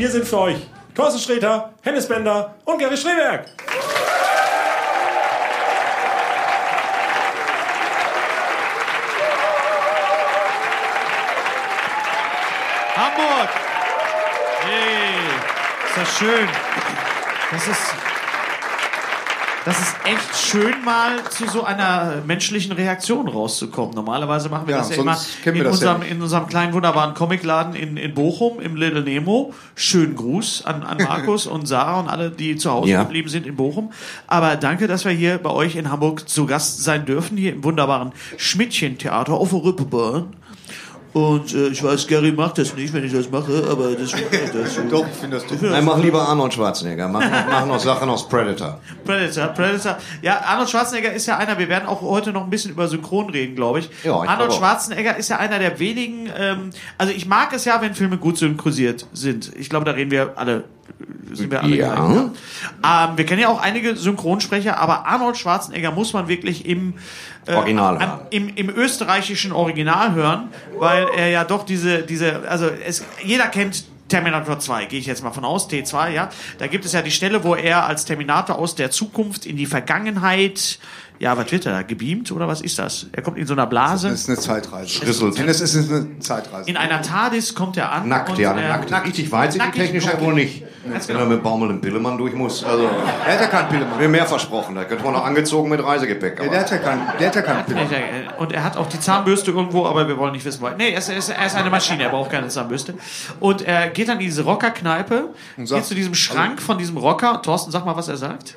Hier sind für euch Thorsten Sträter, Hennes Bender und Gary Streberg. Hamburg! Hey, ist das schön. Das ist, das ist echt schön, mal zu so einer menschlichen Reaktion rauszukommen. Normalerweise machen wir Ja, das ja immer in, ja unserem, nicht. in unserem kleinen, wunderbaren Comicladen in, in Bochum, im Little Nemo. Schönen Gruß an, an Markus und Sarah und alle, die zu Hause Ja. geblieben sind in Bochum. Aber danke, dass wir hier bei euch in Hamburg zu Gast sein dürfen, hier im wunderbaren Schmidtchen-Theater auf der Rippebahn. Und äh, ich weiß, Gary macht das nicht, wenn ich das mache, aber das, das Doch, ich finde das doof. Nein, mach lieber Arnold Schwarzenegger. Mach, mach noch Sachen aus Predator. Predator, Predator. Ja, Arnold Schwarzenegger ist ja einer, wir werden auch heute noch ein bisschen über Synchron reden, glaube ich. Ja, ich Arnold. Schwarzenegger ist ja einer der wenigen, ähm, also ich mag es ja, wenn Filme gut synchronisiert sind. Ich glaube, da reden wir alle, sind wir alle Ja. gleich, ne? ähm, Wir kennen ja auch einige Synchronsprecher, aber Arnold Schwarzenegger muss man wirklich im, äh, Original am- im, im österreichischen Original hören, weil er ja doch diese, diese, also es, jeder kennt Terminator 2, gehe ich jetzt mal von aus, T2, ja. Da gibt es ja die Stelle, wo er als Terminator aus der Zukunft in die Vergangenheit, ja, was wird er da, gebeamt oder was ist das? Er kommt in so einer Blase. Das ist eine Zeitreise. Schlüsselt. Denn es ist eine Zeitreise. In einer TARDIS kommt er an. Nackt, und, ja. äh, Nackt. Richtig weit sind die nackig, technisch ja wohl nicht. Ganz Wenn genau. er mit Baumel und Pillemann durch muss. Also, Der hat ja keinen Pillemann. mir mehr versprochen. Da könnte man noch angezogen mit Reisegepäck. Aber der hat ja keinen, der hat ja keinen Ja, Pillemann. Und er hat auch die Zahnbürste irgendwo, aber wir wollen nicht wissen, wo. Nee, er ist, er ist, er ist eine Maschine, er braucht keine Zahnbürste. Und er geht dann in diese Rockerkneipe, sagt- geht zu diesem Schrank von diesem Rocker. Thorsten, sag mal, was er sagt.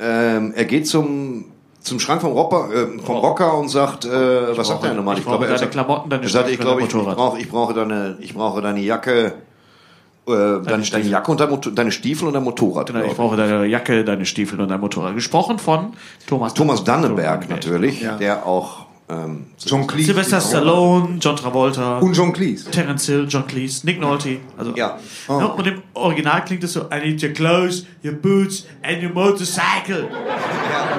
ähm, er geht zum, zum Schrank vom Rocker, äh, vom Rocker und sagt, äh, was sagt er nochmal? ich brauche er deine sagt- Klamotten, deine sagt, ich glaube, ich, ich brauche, ich brauche deine, ich brauche deine Jacke, äh, deine, deine Stiefel. Jacke und dein Motor, deine Stiefel und dein Motorrad. Genau, ich brauche deine Jacke, deine Stiefel und dein Motorrad. Gesprochen von Thomas Thomas Dannenberg Dannenberg. natürlich, Ja. der auch ähm, John Cleese. Sylvester Stallone, John Travolta, Und John Cleese. Terence Hill, John Cleese, Nick Nolte. Also, Ja. Ja, und im Original klingt es so: I need your clothes, your boots and your motorcycle.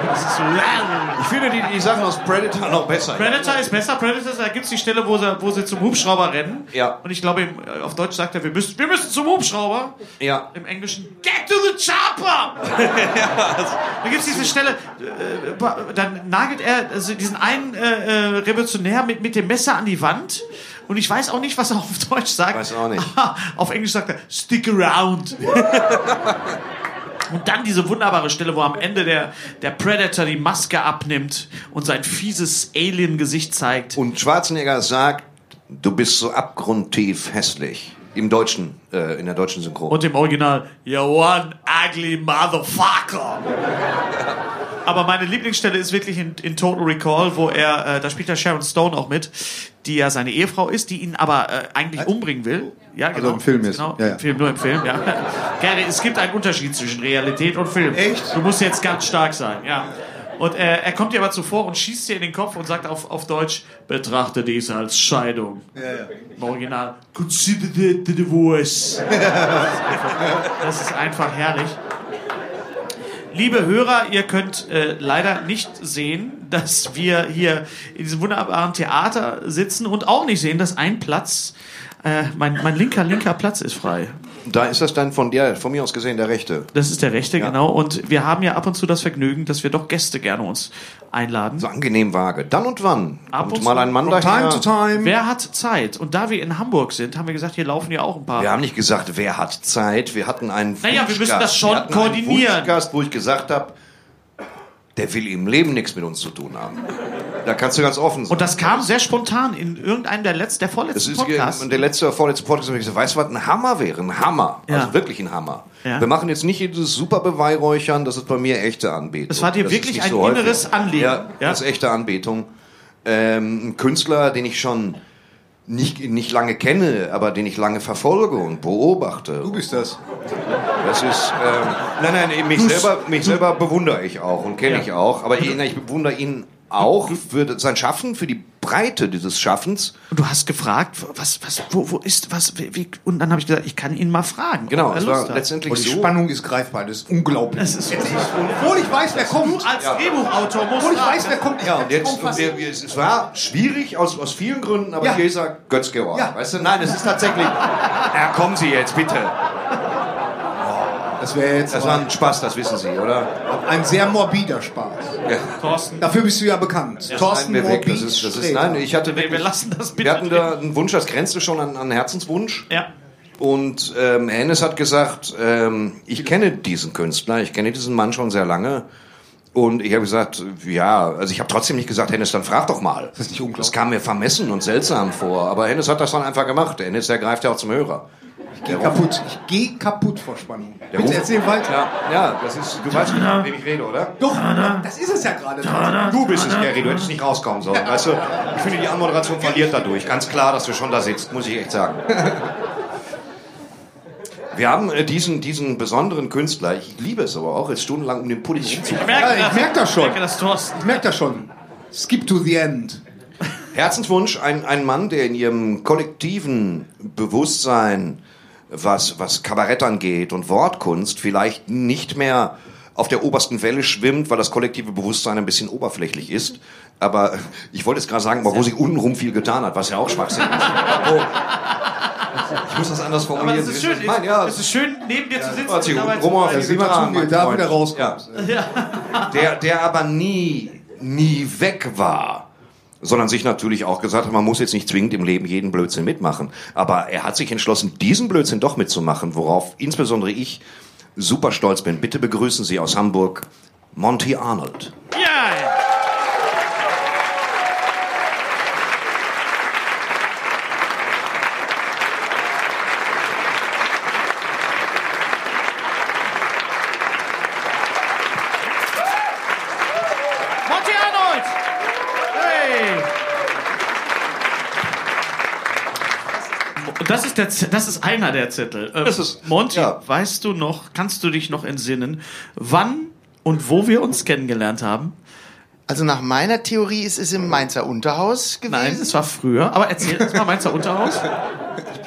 Das ist so. Ich finde die, die Sachen aus Predator noch besser. Predator ist besser. Predator, da gibt es die Stelle, wo sie, wo sie zum Hubschrauber rennen. Ja. Und ich glaube, äh, auf Deutsch sagt er, wir müssen, wir müssen zum Hubschrauber. Ja. Im Englischen, get to the chopper! da gibt es diese Stelle, äh, dann nagelt er also diesen einen äh, äh, Revolutionär mit, mit dem Messer an die Wand. Und ich weiß auch nicht, was er auf Deutsch sagt. Weiß auch nicht. auf Englisch sagt er, stick around. Und dann diese wunderbare Stelle, wo am Ende der, der Predator die Maske abnimmt und sein fieses Alien-Gesicht zeigt. Und Schwarzenegger sagt, du bist so abgrundtief hässlich. Im Deutschen, äh, in der deutschen Synchron. Und im Original, you one ugly motherfucker. Aber meine Lieblingsstelle ist wirklich in, in Total Recall, wo er, äh, da spielt ja Sharon Stone auch mit, die ja seine Ehefrau ist, die ihn aber äh, eigentlich umbringen will. Ja, genau. Also im Film jetzt. Genau, Ja, ja. im Film, nur im Film, ja. Gary, es gibt einen Unterschied zwischen Realität und Film. Echt? Du musst jetzt ganz stark sein, ja. Und äh, er kommt ihr aber zuvor und schießt ihr in den Kopf und sagt auf, auf Deutsch, betrachte dies als Scheidung. Ja, ja. Im Original, consider the divorce. Das ist einfach herrlich. Liebe Hörer, ihr könnt äh, leider nicht sehen, dass wir hier in diesem wunderbaren Theater sitzen und auch nicht sehen, dass ein Platz, äh, mein, mein linker, linker Platz ist frei. Da ist das dann von dir, von mir aus gesehen, der rechte. Das ist der rechte, genau. Und wir haben ja ab und zu das Vergnügen, dass wir doch Gäste gerne uns einladen. So angenehm vage. Dann und wann Ab kommt und mal zu. ein Mann From daher. time to time. Wer hat Zeit? Und da wir in Hamburg sind, haben wir gesagt, hier laufen ja auch ein paar. Wir haben nicht gesagt, wer hat Zeit. Wir hatten einen Naja, wir müssen das schon koordinieren. Einen wo ich gesagt habe, der will im Leben nichts mit uns zu tun haben. Da kannst du ganz offen sein. Und das kam sehr spontan in irgendeinem der letzten, der Das vorletzten ist Podcasts. der letzte, vorletzte Podcast, habe ich gesagt, weißt du was, ein Hammer wäre, ein Hammer. Ja. Also wirklich ein Hammer. Ja. Wir machen jetzt nicht dieses super Beweihräuchern, das ist bei mir echte Anbetung. Das war dir ist wirklich ein häufig. inneres Anliegen. Ja, Ja. das ist echte Anbetung. Ähm, ein Künstler, den ich schon nicht, nicht lange kenne, aber den ich lange verfolge und beobachte. Du bist das. Das ist, ähm, nein, nein, mich selber, mich selber bewundere ich auch und kenne Ja. ich auch, aber ich, ich bewundere ihn auch für sein Schaffen, für die Breite dieses Schaffens. Und du hast gefragt, was, was, wo, wo ist, was, wie, und dann habe ich gesagt, ich kann ihn mal fragen. Genau, es war letztendlich Und die so. Spannung ist greifbar, das ist unglaublich. Das ist, Obwohl ich weiß, wer kommt. als Drehbuchautor musst Obwohl ich weiß, wer kommt. Ja, und jetzt, und wir, wir, es war schwierig aus, aus vielen Gründen, aber Ja. hier ist er Götz Georg. Ja. Weißt du, nein, es ist tatsächlich. Ja, kommen Sie jetzt, bitte. Das wäre jetzt Das war ein Spaß, das wissen Sie, oder? ein sehr morbider Spaß. Thorsten, Dafür bist du ja bekannt. Thorsten Nein, wir weg. Morbid Das ist, das ist, nein, ich hatte wir, wirklich, wir lassen das bitte. wir hatten da einen Wunsch, das grenzte schon an, an Herzenswunsch. ja. Und ähm, Hennes hat gesagt, ähm, ich kenne diesen Künstler, ich kenne diesen Mann schon sehr lange. Und ich habe gesagt, ja, also ich habe trotzdem nicht gesagt, Hennes, dann frag doch mal. Das ist nicht unglaublich. Das kam mir vermessen und seltsam vor. Aber Hennes hat das dann einfach gemacht. Hennes, der greift ja auch zum Hörer. Ich gehe kaputt. Ich gehe kaputt vor Spannung. Der Bitte Ruf- erzähl weiter. Ja, ja, das ist, du weißt, mit wem ich rede, oder? Doch, das ist es ja gerade. Du bist es, Gary, du hättest nicht rauskommen sollen. Weißt du, ich finde, die Anmoderation verliert dadurch. Ganz klar, dass du schon da sitzt, muss ich echt sagen. Wir haben äh, diesen, diesen besonderen Künstler, ich liebe es aber auch, jetzt stundenlang um den Pulli Ich rumzu. merke, Ja, ich merk das schon. Ich merke das, Thorsten. Ich merke das schon. Skip to the end. Herzenswunsch, ein, ein Mann, der in ihrem kollektiven Bewusstsein, was, was Kabarett angeht und Wortkunst, vielleicht nicht mehr auf der obersten Welle schwimmt, weil das kollektive Bewusstsein ein bisschen oberflächlich ist. Aber ich wollte jetzt gerade sagen, aber wo sie untenrum viel getan hat, was ja auch Schwachsinn ist. Wo- ich muss das anders Aber formulieren. das ist Sie schön. ich meine. Ja, es ist schön, neben dir zu sitzen. auf zu- wie mein du da wieder rauskommst. Der, der aber nie, nie weg war. Sondern sich natürlich auch gesagt hat, man muss jetzt nicht zwingend im Leben jeden Blödsinn mitmachen. Aber er hat sich entschlossen, diesen Blödsinn doch mitzumachen, worauf insbesondere ich super stolz bin. Bitte begrüßen Sie aus Hamburg Monty Arnold. Ja, ja. Monty Arnold! Hey! Das ist, der, Z- das ist einer der Zettel. Ähm, Das ist- Monty, ja. weißt du noch, kannst du dich noch entsinnen, wann und wo wir uns kennengelernt haben? Also nach meiner Theorie ist es im Mainzer Unterhaus gewesen. Nein, es war früher. Aber erzähl uns mal Mainzer Unterhaus.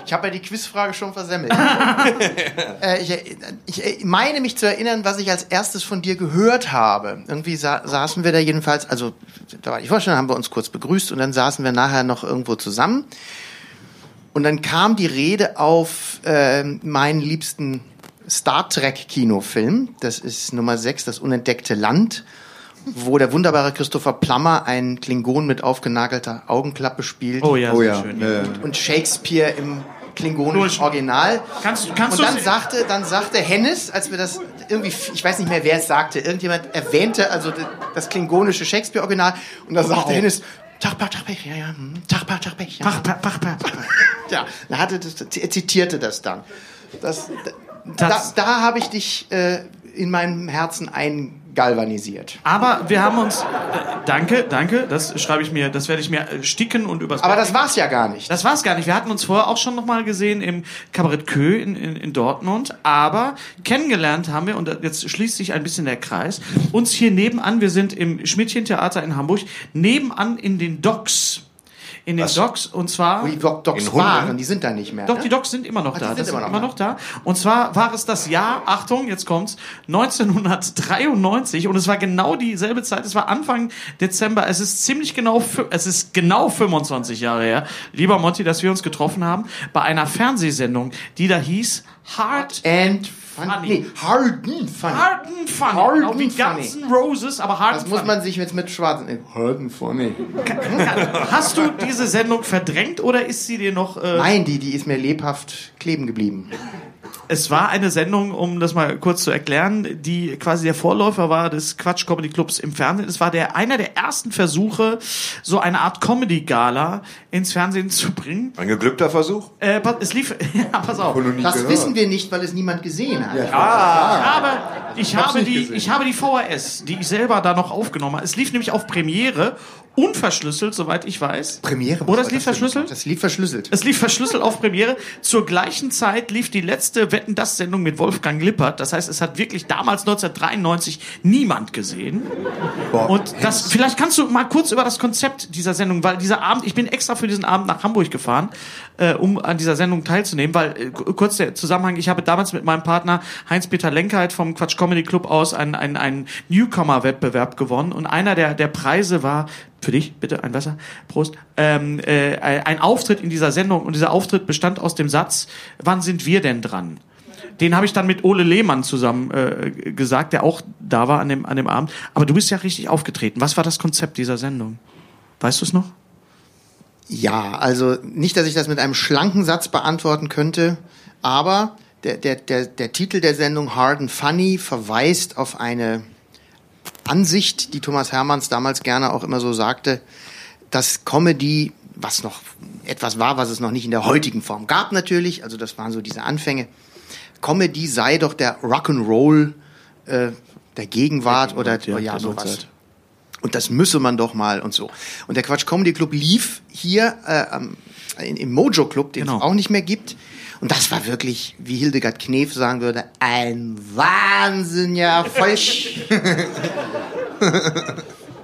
Ich habe ja die Quizfrage schon versemmelt. äh, ich, ich meine mich zu erinnern, was ich als erstes von dir gehört habe. Irgendwie sa saßen wir da jedenfalls, also da war ich vorstellen, haben wir uns kurz begrüßt und dann saßen wir nachher noch irgendwo zusammen. Und dann kam die Rede auf äh, meinen liebsten Star Trek Kinofilm. Das ist Nummer 6, das unentdeckte Land, wo der wunderbare Christopher Plummer einen Klingon mit aufgenagelter Augenklappe spielt Oh ja, Oh sehr ja. schön. äh, und Shakespeare im klingonischen Original. Kannst du- kannst und dann sagte, dann sagte Hennes, als wir das irgendwie, ich weiß nicht mehr, wer es sagte, irgendjemand erwähnte also das klingonische Shakespeare-Original und dann sagte Hennes, Tag, Tag, ja, ja, hm, Tag, Tag, ja. Pach, pach, pach, pach. Ja, er hatte das, er zitierte das dann. Das, da, Das- da habe ich dich äh, in meinem Herzen eingalvanisiert. Aber wir haben uns. Äh, danke, danke. Das schreibe ich mir, das werde ich mir äh, sticken und übers. Aber das war's ja gar nicht. Das war's gar nicht. Wir hatten uns vorher auch schon noch mal gesehen im Kabarett Kö in, in, in Dortmund. Aber kennengelernt haben wir, und jetzt schließt sich ein bisschen der Kreis, uns hier nebenan, wir sind im Schmidtchen-Theater in Hamburg, nebenan in den Docks in den Was? Docks und zwar Wo die Doc Docs In waren, die sind da nicht mehr. Doch, ne? die Docs sind immer noch Ach, die da. sind Das immer sind noch immer noch da. Und zwar war es das Jahr, Achtung, jetzt kommt's, 1993 und es war genau dieselbe Zeit. Es war Anfang Dezember. Es ist ziemlich genau, es ist genau 25 Jahre her, lieber Monty, dass wir uns getroffen haben bei einer Fernsehsendung, die da hieß Hard And funny. Funny. Nee, Harden funny. Hard and Funny. Hard genau wie funny. Guns Roses, aber Hard Das and muss Funny. man sich jetzt mit Schwarzen. Harden funny. Hast du diese Sendung verdrängt oder ist sie dir noch... Äh, Nein, die, die ist mir lebhaft kleben geblieben. Es war eine Sendung, um das mal kurz zu erklären, die quasi der Vorläufer war des Quatsch Comedy Clubs im Fernsehen. Es war der einer der ersten Versuche, so eine Art Comedy Gala ins Fernsehen zu bringen. Ein geglückter Versuch? Äh, es lief, ja, pass auf. Das wissen wir nicht, weil es niemand gesehen hat. Aber ich habe die, gesehen. ich habe die VHS, die ich selber da noch aufgenommen habe. Es lief nämlich auf Premiere, unverschlüsselt, soweit ich weiß. Premiere. was Oder es lief das verschlüsselt? Das lief verschlüsselt. Es lief verschlüsselt auf Premiere. Zur gleichen Zeit lief die letzte Wetten das Sendung mit Wolfgang Lippert. Das heißt, es hat wirklich damals 1993 niemand gesehen. Und das, vielleicht kannst du mal kurz über das Konzept dieser Sendung, weil dieser Abend, ich bin extra für diesen Abend nach Hamburg gefahren, äh, um an dieser Sendung teilzunehmen, weil äh, kurz der Zusammenhang, ich habe damals mit meinem Partner Heinz-Peter Lenkheit vom Quatsch Comedy Club aus einen, einen, einen Newcomer-Wettbewerb gewonnen und einer der, der Preise war für dich, bitte, ein Wasser, Prost, ähm, äh, ein Auftritt in dieser Sendung und dieser Auftritt bestand aus dem Satz, wann sind wir denn dran? Den habe ich dann mit Ole Lehmann zusammen äh, gesagt, der auch da war an dem, an dem Abend. Aber du bist ja richtig aufgetreten. Was war das Konzept dieser Sendung? Weißt du es noch? Ja, also nicht, dass ich das mit einem schlanken Satz beantworten könnte, aber der, der, der, der Titel der Sendung Hard and Funny verweist auf eine Ansicht, die Thomas Hermanns damals gerne auch immer so sagte, dass Comedy, was noch etwas war, was es noch nicht in der heutigen Form gab natürlich, also das waren so diese Anfänge, Comedy sei doch der Rock'n'Roll äh, der Gegenwart oder ja, ja, der sowas. Und das müsse man doch mal und so. Und der Quatsch Comedy Club lief hier äh, im Mojo Club, den Genau. es auch nicht mehr gibt. Und das war wirklich, wie Hildegard Knef sagen würde, ein Wahnsinn, ja, voll. sch-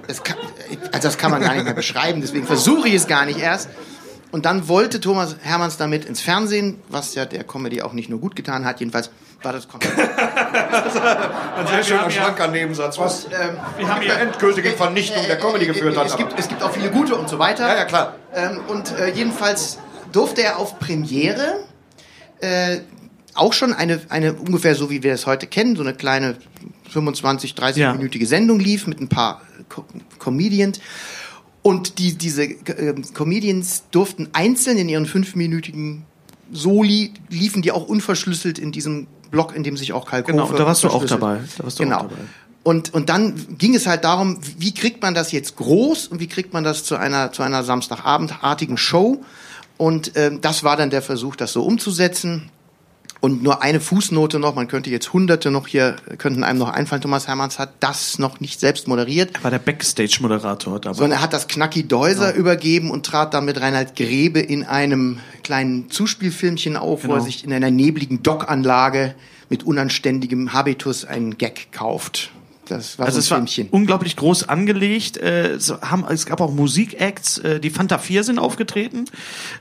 das kann, also das kann man gar nicht mehr beschreiben, deswegen versuche ich es gar nicht erst. Und dann wollte Thomas Hermanns damit ins Fernsehen, was ja der Comedy auch nicht nur gut getan hat, jedenfalls war das Konzept. Ein sehr schöner, schlanker Nebensatz, was Wir haben hier endgültige Vernichtung der Comedy geführt hat. Es gibt, es gibt auch viele gute und so weiter. Ja, ja, klar. Ähm, und äh, jedenfalls durfte er auf Premiere äh, auch schon eine, eine ungefähr so wie wir es heute kennen, so eine kleine 25, 30-minütige Sendung lief mit ein paar Co Comedians. Und die, diese äh, Comedians durften einzeln in ihren fünfminütigen Soli, liefen die auch unverschlüsselt in diesem Blog, in dem sich auch Kalkofe Genau, und da warst du auch dabei. Da warst du genau. auch dabei. Und, und dann ging es halt darum, wie kriegt man das jetzt groß und wie kriegt man das zu einer, zu einer Samstagabendartigen Show. Und ähm, das war dann der Versuch, das so umzusetzen. Und nur eine Fußnote noch, man könnte jetzt hunderte noch hier, könnten einem noch einfallen, Thomas Hermanns hat das noch nicht selbst moderiert, war der Backstage-Moderator dabei. sondern er hat das Knacki Deuser übergeben und trat dann mit Reinhard Grebe in einem kleinen Zuspielfilmchen auf, wo Genau. er sich in einer nebligen Dockanlage mit unanständigem Habitus einen Gag kauft. Das war Also so es ein war Filmchen. unglaublich groß angelegt. Äh, es, haben, es gab auch Musikacts. Äh, die Fanta 4 sind aufgetreten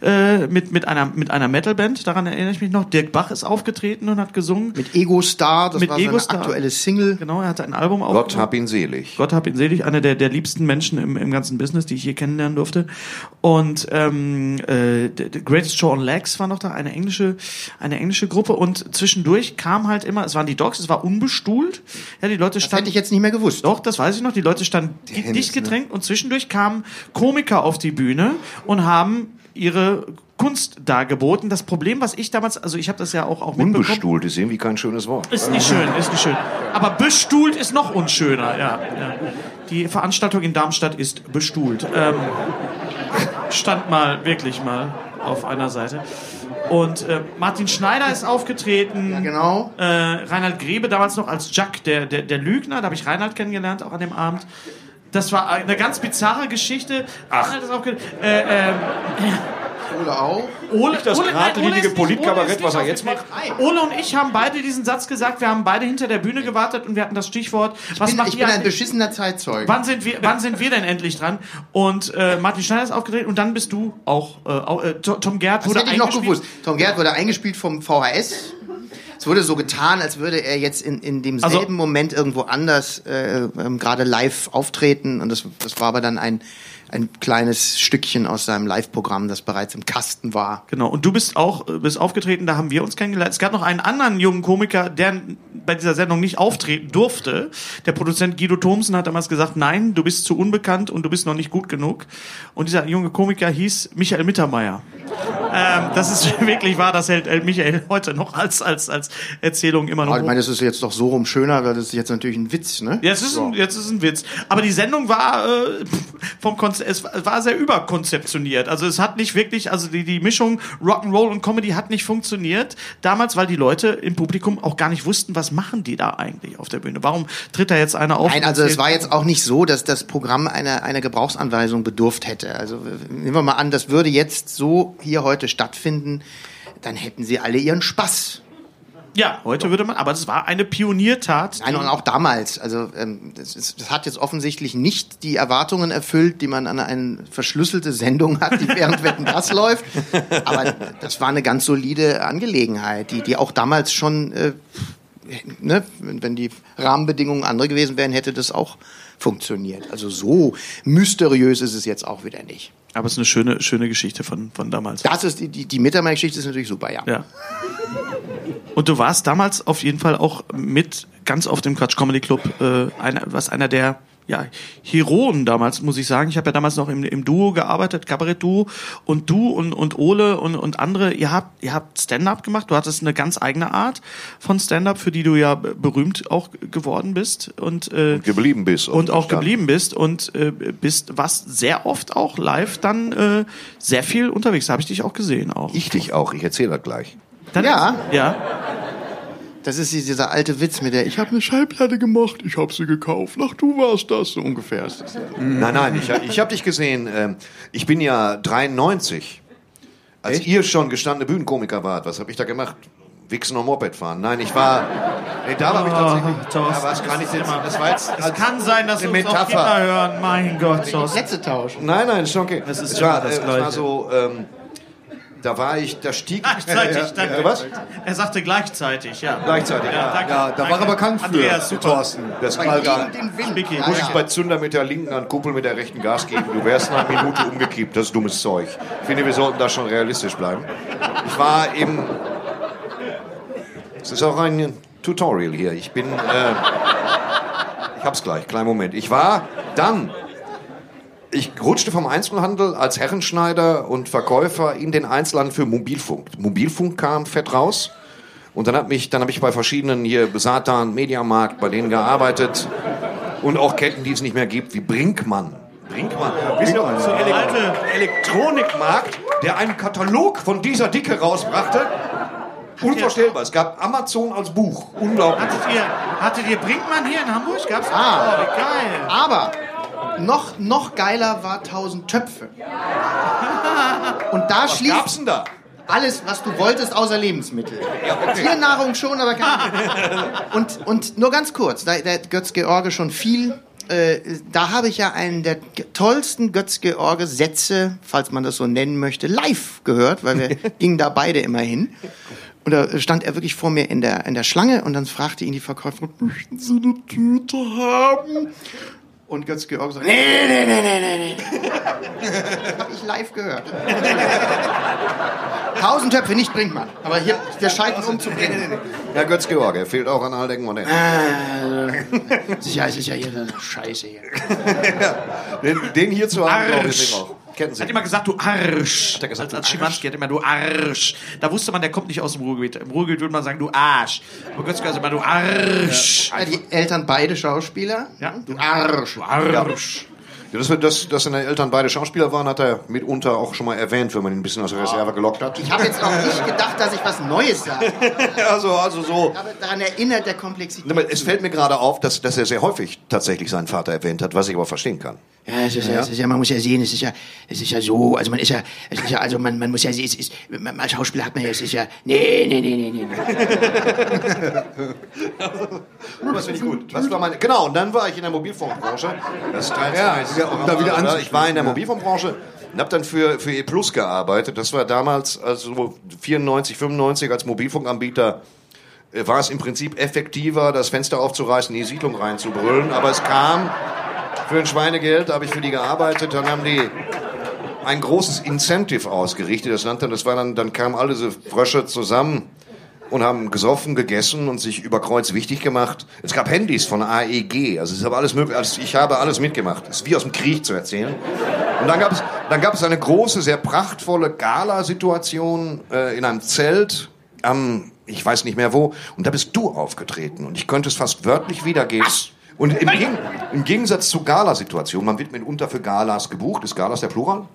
äh, mit, mit einer, mit einer Metalband. Daran erinnere ich mich noch. Dirk Bach ist aufgetreten und hat gesungen. Mit Ego Star, das Mit war Ego seine Star. aktuelle Single. Genau, er hatte ein Album Gott aufgenommen. hab ihn selig. Gott hab ihn selig, einer der, der liebsten Menschen im, im ganzen Business, die ich je kennenlernen durfte. Und ähm, äh, The Greatest Show on Legs war noch da, eine englische, eine englische Gruppe. Und zwischendurch kam halt immer, es waren die Dogs, es war unbestuhlt. Ja, die Leute standen. Jetzt nicht mehr gewusst. Doch, das weiß ich noch. Die Leute standen di- dicht gedrängt und zwischendurch kamen Komiker auf die Bühne und haben ihre Kunst dargeboten. Das Problem, was ich damals, also ich habe das ja auch, auch. Unbestuhlt ist irgendwie kein schönes Wort. Ist nicht schön, ist nicht schön. Aber bestuhlt ist noch unschöner, ja. ja. Die Veranstaltung in Darmstadt ist bestuhlt. Ähm, stand mal, wirklich mal auf einer Seite. Und äh, Martin Schneider ist aufgetreten. Ja, genau. Äh, Reinhard Grebe damals noch als Jack, der, der, der Lügner. Da habe ich Reinhard kennengelernt, auch an dem Abend. Das war eine ganz bizarre Geschichte. Ach. Ist aufge äh, ähm, Ole auch. Ole, Nicht das Ole- geradlinige Politkabarett, was er jetzt macht? Ole und ich haben beide diesen Satz gesagt. Wir haben beide hinter der Bühne gewartet und wir hatten das Stichwort. Was Ich bin, macht ich ihr bin ein beschissener Zeitzeuge. Wann sind wir, wann sind wir denn endlich dran? Und äh, Martin Schneider ist aufgetreten und dann bist du auch, äh, äh, To- Tom Gerd Das wurde hätte ich noch eingespielt. gewusst. Tom Gerd wurde eingespielt vom VHS. Es wurde so getan, als würde er jetzt in, in demselben Also- Moment irgendwo anders äh, ähm, gerade live auftreten. Und das, das war aber dann ein, ein kleines Stückchen aus seinem Live-Programm, das bereits im Kasten war. Genau, und du bist auch äh, bist aufgetreten, da haben wir uns kennengelernt. Es gab noch einen anderen jungen Komiker, der bei dieser Sendung nicht auftreten durfte. Der Produzent Guido Thomsen hat damals gesagt, nein, du bist zu unbekannt und du bist noch nicht gut genug. Und dieser junge Komiker hieß Michael Mittermeier. Ähm, das ist wirklich wahr, das hält Michael heute noch als, als, als Erzählung immer noch Aber ich meine, das ist jetzt doch so rum schöner, weil das ist jetzt natürlich ein Witz, ne? Jetzt ist, ein, jetzt ist ein Witz. Aber die Sendung war äh, vom Konze es war sehr überkonzeptioniert. Also es hat nicht wirklich, also die, die Mischung Rock'n'Roll und Comedy hat nicht funktioniert damals, weil die Leute im Publikum auch gar nicht wussten, was machen die da eigentlich auf der Bühne. Warum tritt da jetzt einer auf? Nein, also es war jetzt auch nicht so, dass das Programm einer einer Gebrauchsanweisung bedurft hätte. Also nehmen wir mal an, das würde jetzt so hier heute stattfinden, dann hätten sie alle ihren Spaß. Ja, heute würde man, aber es war eine Pioniertat. Nein, und auch damals. Also ähm, das, ist, das hat jetzt offensichtlich nicht die Erwartungen erfüllt, die man an eine verschlüsselte Sendung hat, die während Wetten das läuft. Aber das war eine ganz solide Angelegenheit, die, die auch damals schon, äh, ne, wenn, wenn die Rahmenbedingungen andere gewesen wären, hätte das auch funktioniert. Also so mysteriös ist es jetzt auch wieder nicht. Aber es ist eine schöne, schöne Geschichte von, von damals. Das ist die, die, die Mittermeier-Geschichte ist natürlich super, ja. Ja. Und du warst damals auf jeden Fall auch mit ganz auf dem Quatsch Comedy Club, äh, einer, was einer der ja, Heroen damals, muss ich sagen. Ich habe ja damals noch im, im Duo gearbeitet, Kabarett-Duo. Und du und, und Ole und, und andere, ihr habt, ihr habt Stand-up gemacht. Du hattest eine ganz eigene Art von Stand-up, für die du ja berühmt auch geworden bist. Und, äh, Geblieben bist. und auch Stand. geblieben bist und äh, bist was sehr oft auch live dann äh, sehr viel unterwegs. Da habe ich dich auch gesehen auch. Ich dich auch, ich erzähle das gleich. Dann, Ja. Ja. Das ist dieser alte Witz mit der, ich habe eine Schallplatte gemacht, ich habe sie gekauft, ach du warst das, so ungefähr ist das. Nein, nein, ich, ich habe dich gesehen. ähm, Ich bin ja 93. Als ihr schon gestandene Bühnenkomiker wart, was habe ich da gemacht? Wichsen und Moped fahren. Nein, ich war. Nee, da war ich tatsächlich. Oh, Thorsten, ja, was kann ich jetzt? Das war jetzt. Es kann sein, dass eine uns auch Kinder Metapher. hören. Mein Gott, Thorsten. Sätze tauschen. Nein, nein, ist schon okay. Das ist es war, das äh, es war so. Ähm, da war ich, da stieg. Gleichzeitig, danke. Äh, was? Er sagte gleichzeitig, ja. Gleichzeitig. Ja, danke. Ja, da war er bekannt für, Andreas, super. Thorsten. Das ging gar. Vicky, Ja, Muss ja. ich bei Zunder mit der linken an Kuppel mit der rechten Gas geben. Du wärst nach einer Minute umgekippt. Das ist dummes Zeug. Ich finde, wir sollten da schon realistisch bleiben. Ich war im. Es ist auch ein Tutorial hier. Ich bin. Äh, ich hab's gleich. Kleinen Moment. Ich war dann. Ich rutschte vom Einzelhandel als Herrenschneider und Verkäufer in den Einzelhandel für Mobilfunk. Mobilfunk kam fett raus. Und dann mich, dann habe ich bei verschiedenen hier Satan, Mediamarkt, bei denen gearbeitet und auch Ketten, die es nicht mehr gibt, wie Brinkmann. Brinkmann. Wisst ihr, so ein alte- Elektronikmarkt, der einen Katalog von dieser Dicke rausbrachte. Unvorstellbar. Es gab Amazon als Buch. Unglaublich. Hattet ihr, hattet ihr Brinkmann hier in Hamburg? Gab's? Ah. Oh, wie geil. Aber noch, noch geiler war 1000 Töpfe. Und da Was schließt gab's denn da? alles, was du wolltest, außer Lebensmittel. Tiernahrung schon, aber keine. Und, und nur ganz kurz, da, da hat Götz-George schon viel. Äh, da habe ich ja einen der tollsten Götz-George-Sätze, falls man das so nennen möchte, live gehört, weil wir gingen da beide immer hin. Und da stand er wirklich vor mir in der, in der Schlange und dann fragte ihn die Verkäuferin, möchten Sie eine Tüte haben? Und Götz-George sagt, nee, nee, nee, nee, nee, nee. Habe ich live gehört. Tausend Töpfe, nicht Brinkmann. Aber hier, wir schalten um zu bringen. Ja, Götz Georg, er fehlt auch an Aldecken und Sicher, es ist ja hier eine Scheiße hier. den, den hier zu haben, glaube Arsch. ich, auch. Kennen Sie. Hat immer gesagt, du Arsch. er gesagt, als, als Schimanski hat immer, du Arsch. Da wusste man, der kommt nicht aus dem Ruhrgebiet. Im Ruhrgebiet würde man sagen, du Arsch. Aber Götz sagt immer, du Arsch. Ja, die Eltern beide Schauspieler. Ja. Du Arsch. Du Arsch. Ja, dass, wir- dass, dass seine Eltern beide Schauspieler waren, hat er mitunter auch schon mal erwähnt, wenn man ihn ein bisschen aus der Reserve gelockt hat. Ich habe jetzt auch nicht gedacht, dass ich was Neues sage. Also, also so. Ich habe daran erinnert, der Komplexität. Aber Es fällt mir gerade auf, dass, dass er sehr häufig tatsächlich seinen Vater erwähnt hat, was ich aber verstehen kann. Ja, es ist ja, es ist ja, man muss ja sehen, es ist ja, es ist ja so, also man ist ja, es ist ja, also man, man muss ja sehen, es ist, man, als Schauspieler hat man ja, es ist ja, nee, nee, nee, nee, nee. Das finde ich gut. Was war meine, genau, und dann war ich in der Mobilfunkbranche. Das teilt Ja, ja, um da wieder aber anzuschließen, Ich war in der Mobilfunkbranche und habe dann für, für E Plus gearbeitet. Das war damals, also 94, 95 als Mobilfunkanbieter, äh, war es im Prinzip effektiver, das Fenster aufzureißen, in die Siedlung reinzubrüllen. Aber es kam für ein Schweinegeld, da habe ich für die gearbeitet, dann haben die ein großes Incentive ausgerichtet. Das nannte, das war dann, dann kamen alle diese Frösche zusammen und haben gesoffen, gegessen und sich über Kreuz wichtig gemacht. Es gab Handys von AEG, also es ist aber alles möglich. Also ich habe alles mitgemacht. Es ist wie aus dem Krieg zu erzählen. Und dann gab es, dann gab es eine große, sehr prachtvolle Gala-Situation äh, in einem Zelt am, ich weiß nicht mehr wo. Und da bist du aufgetreten und ich könnte es fast wörtlich wiedergeben. Und im, im Gegensatz zu Gala-Situationen, man wird mitunter für Galas gebucht. Ist Galas der Plural?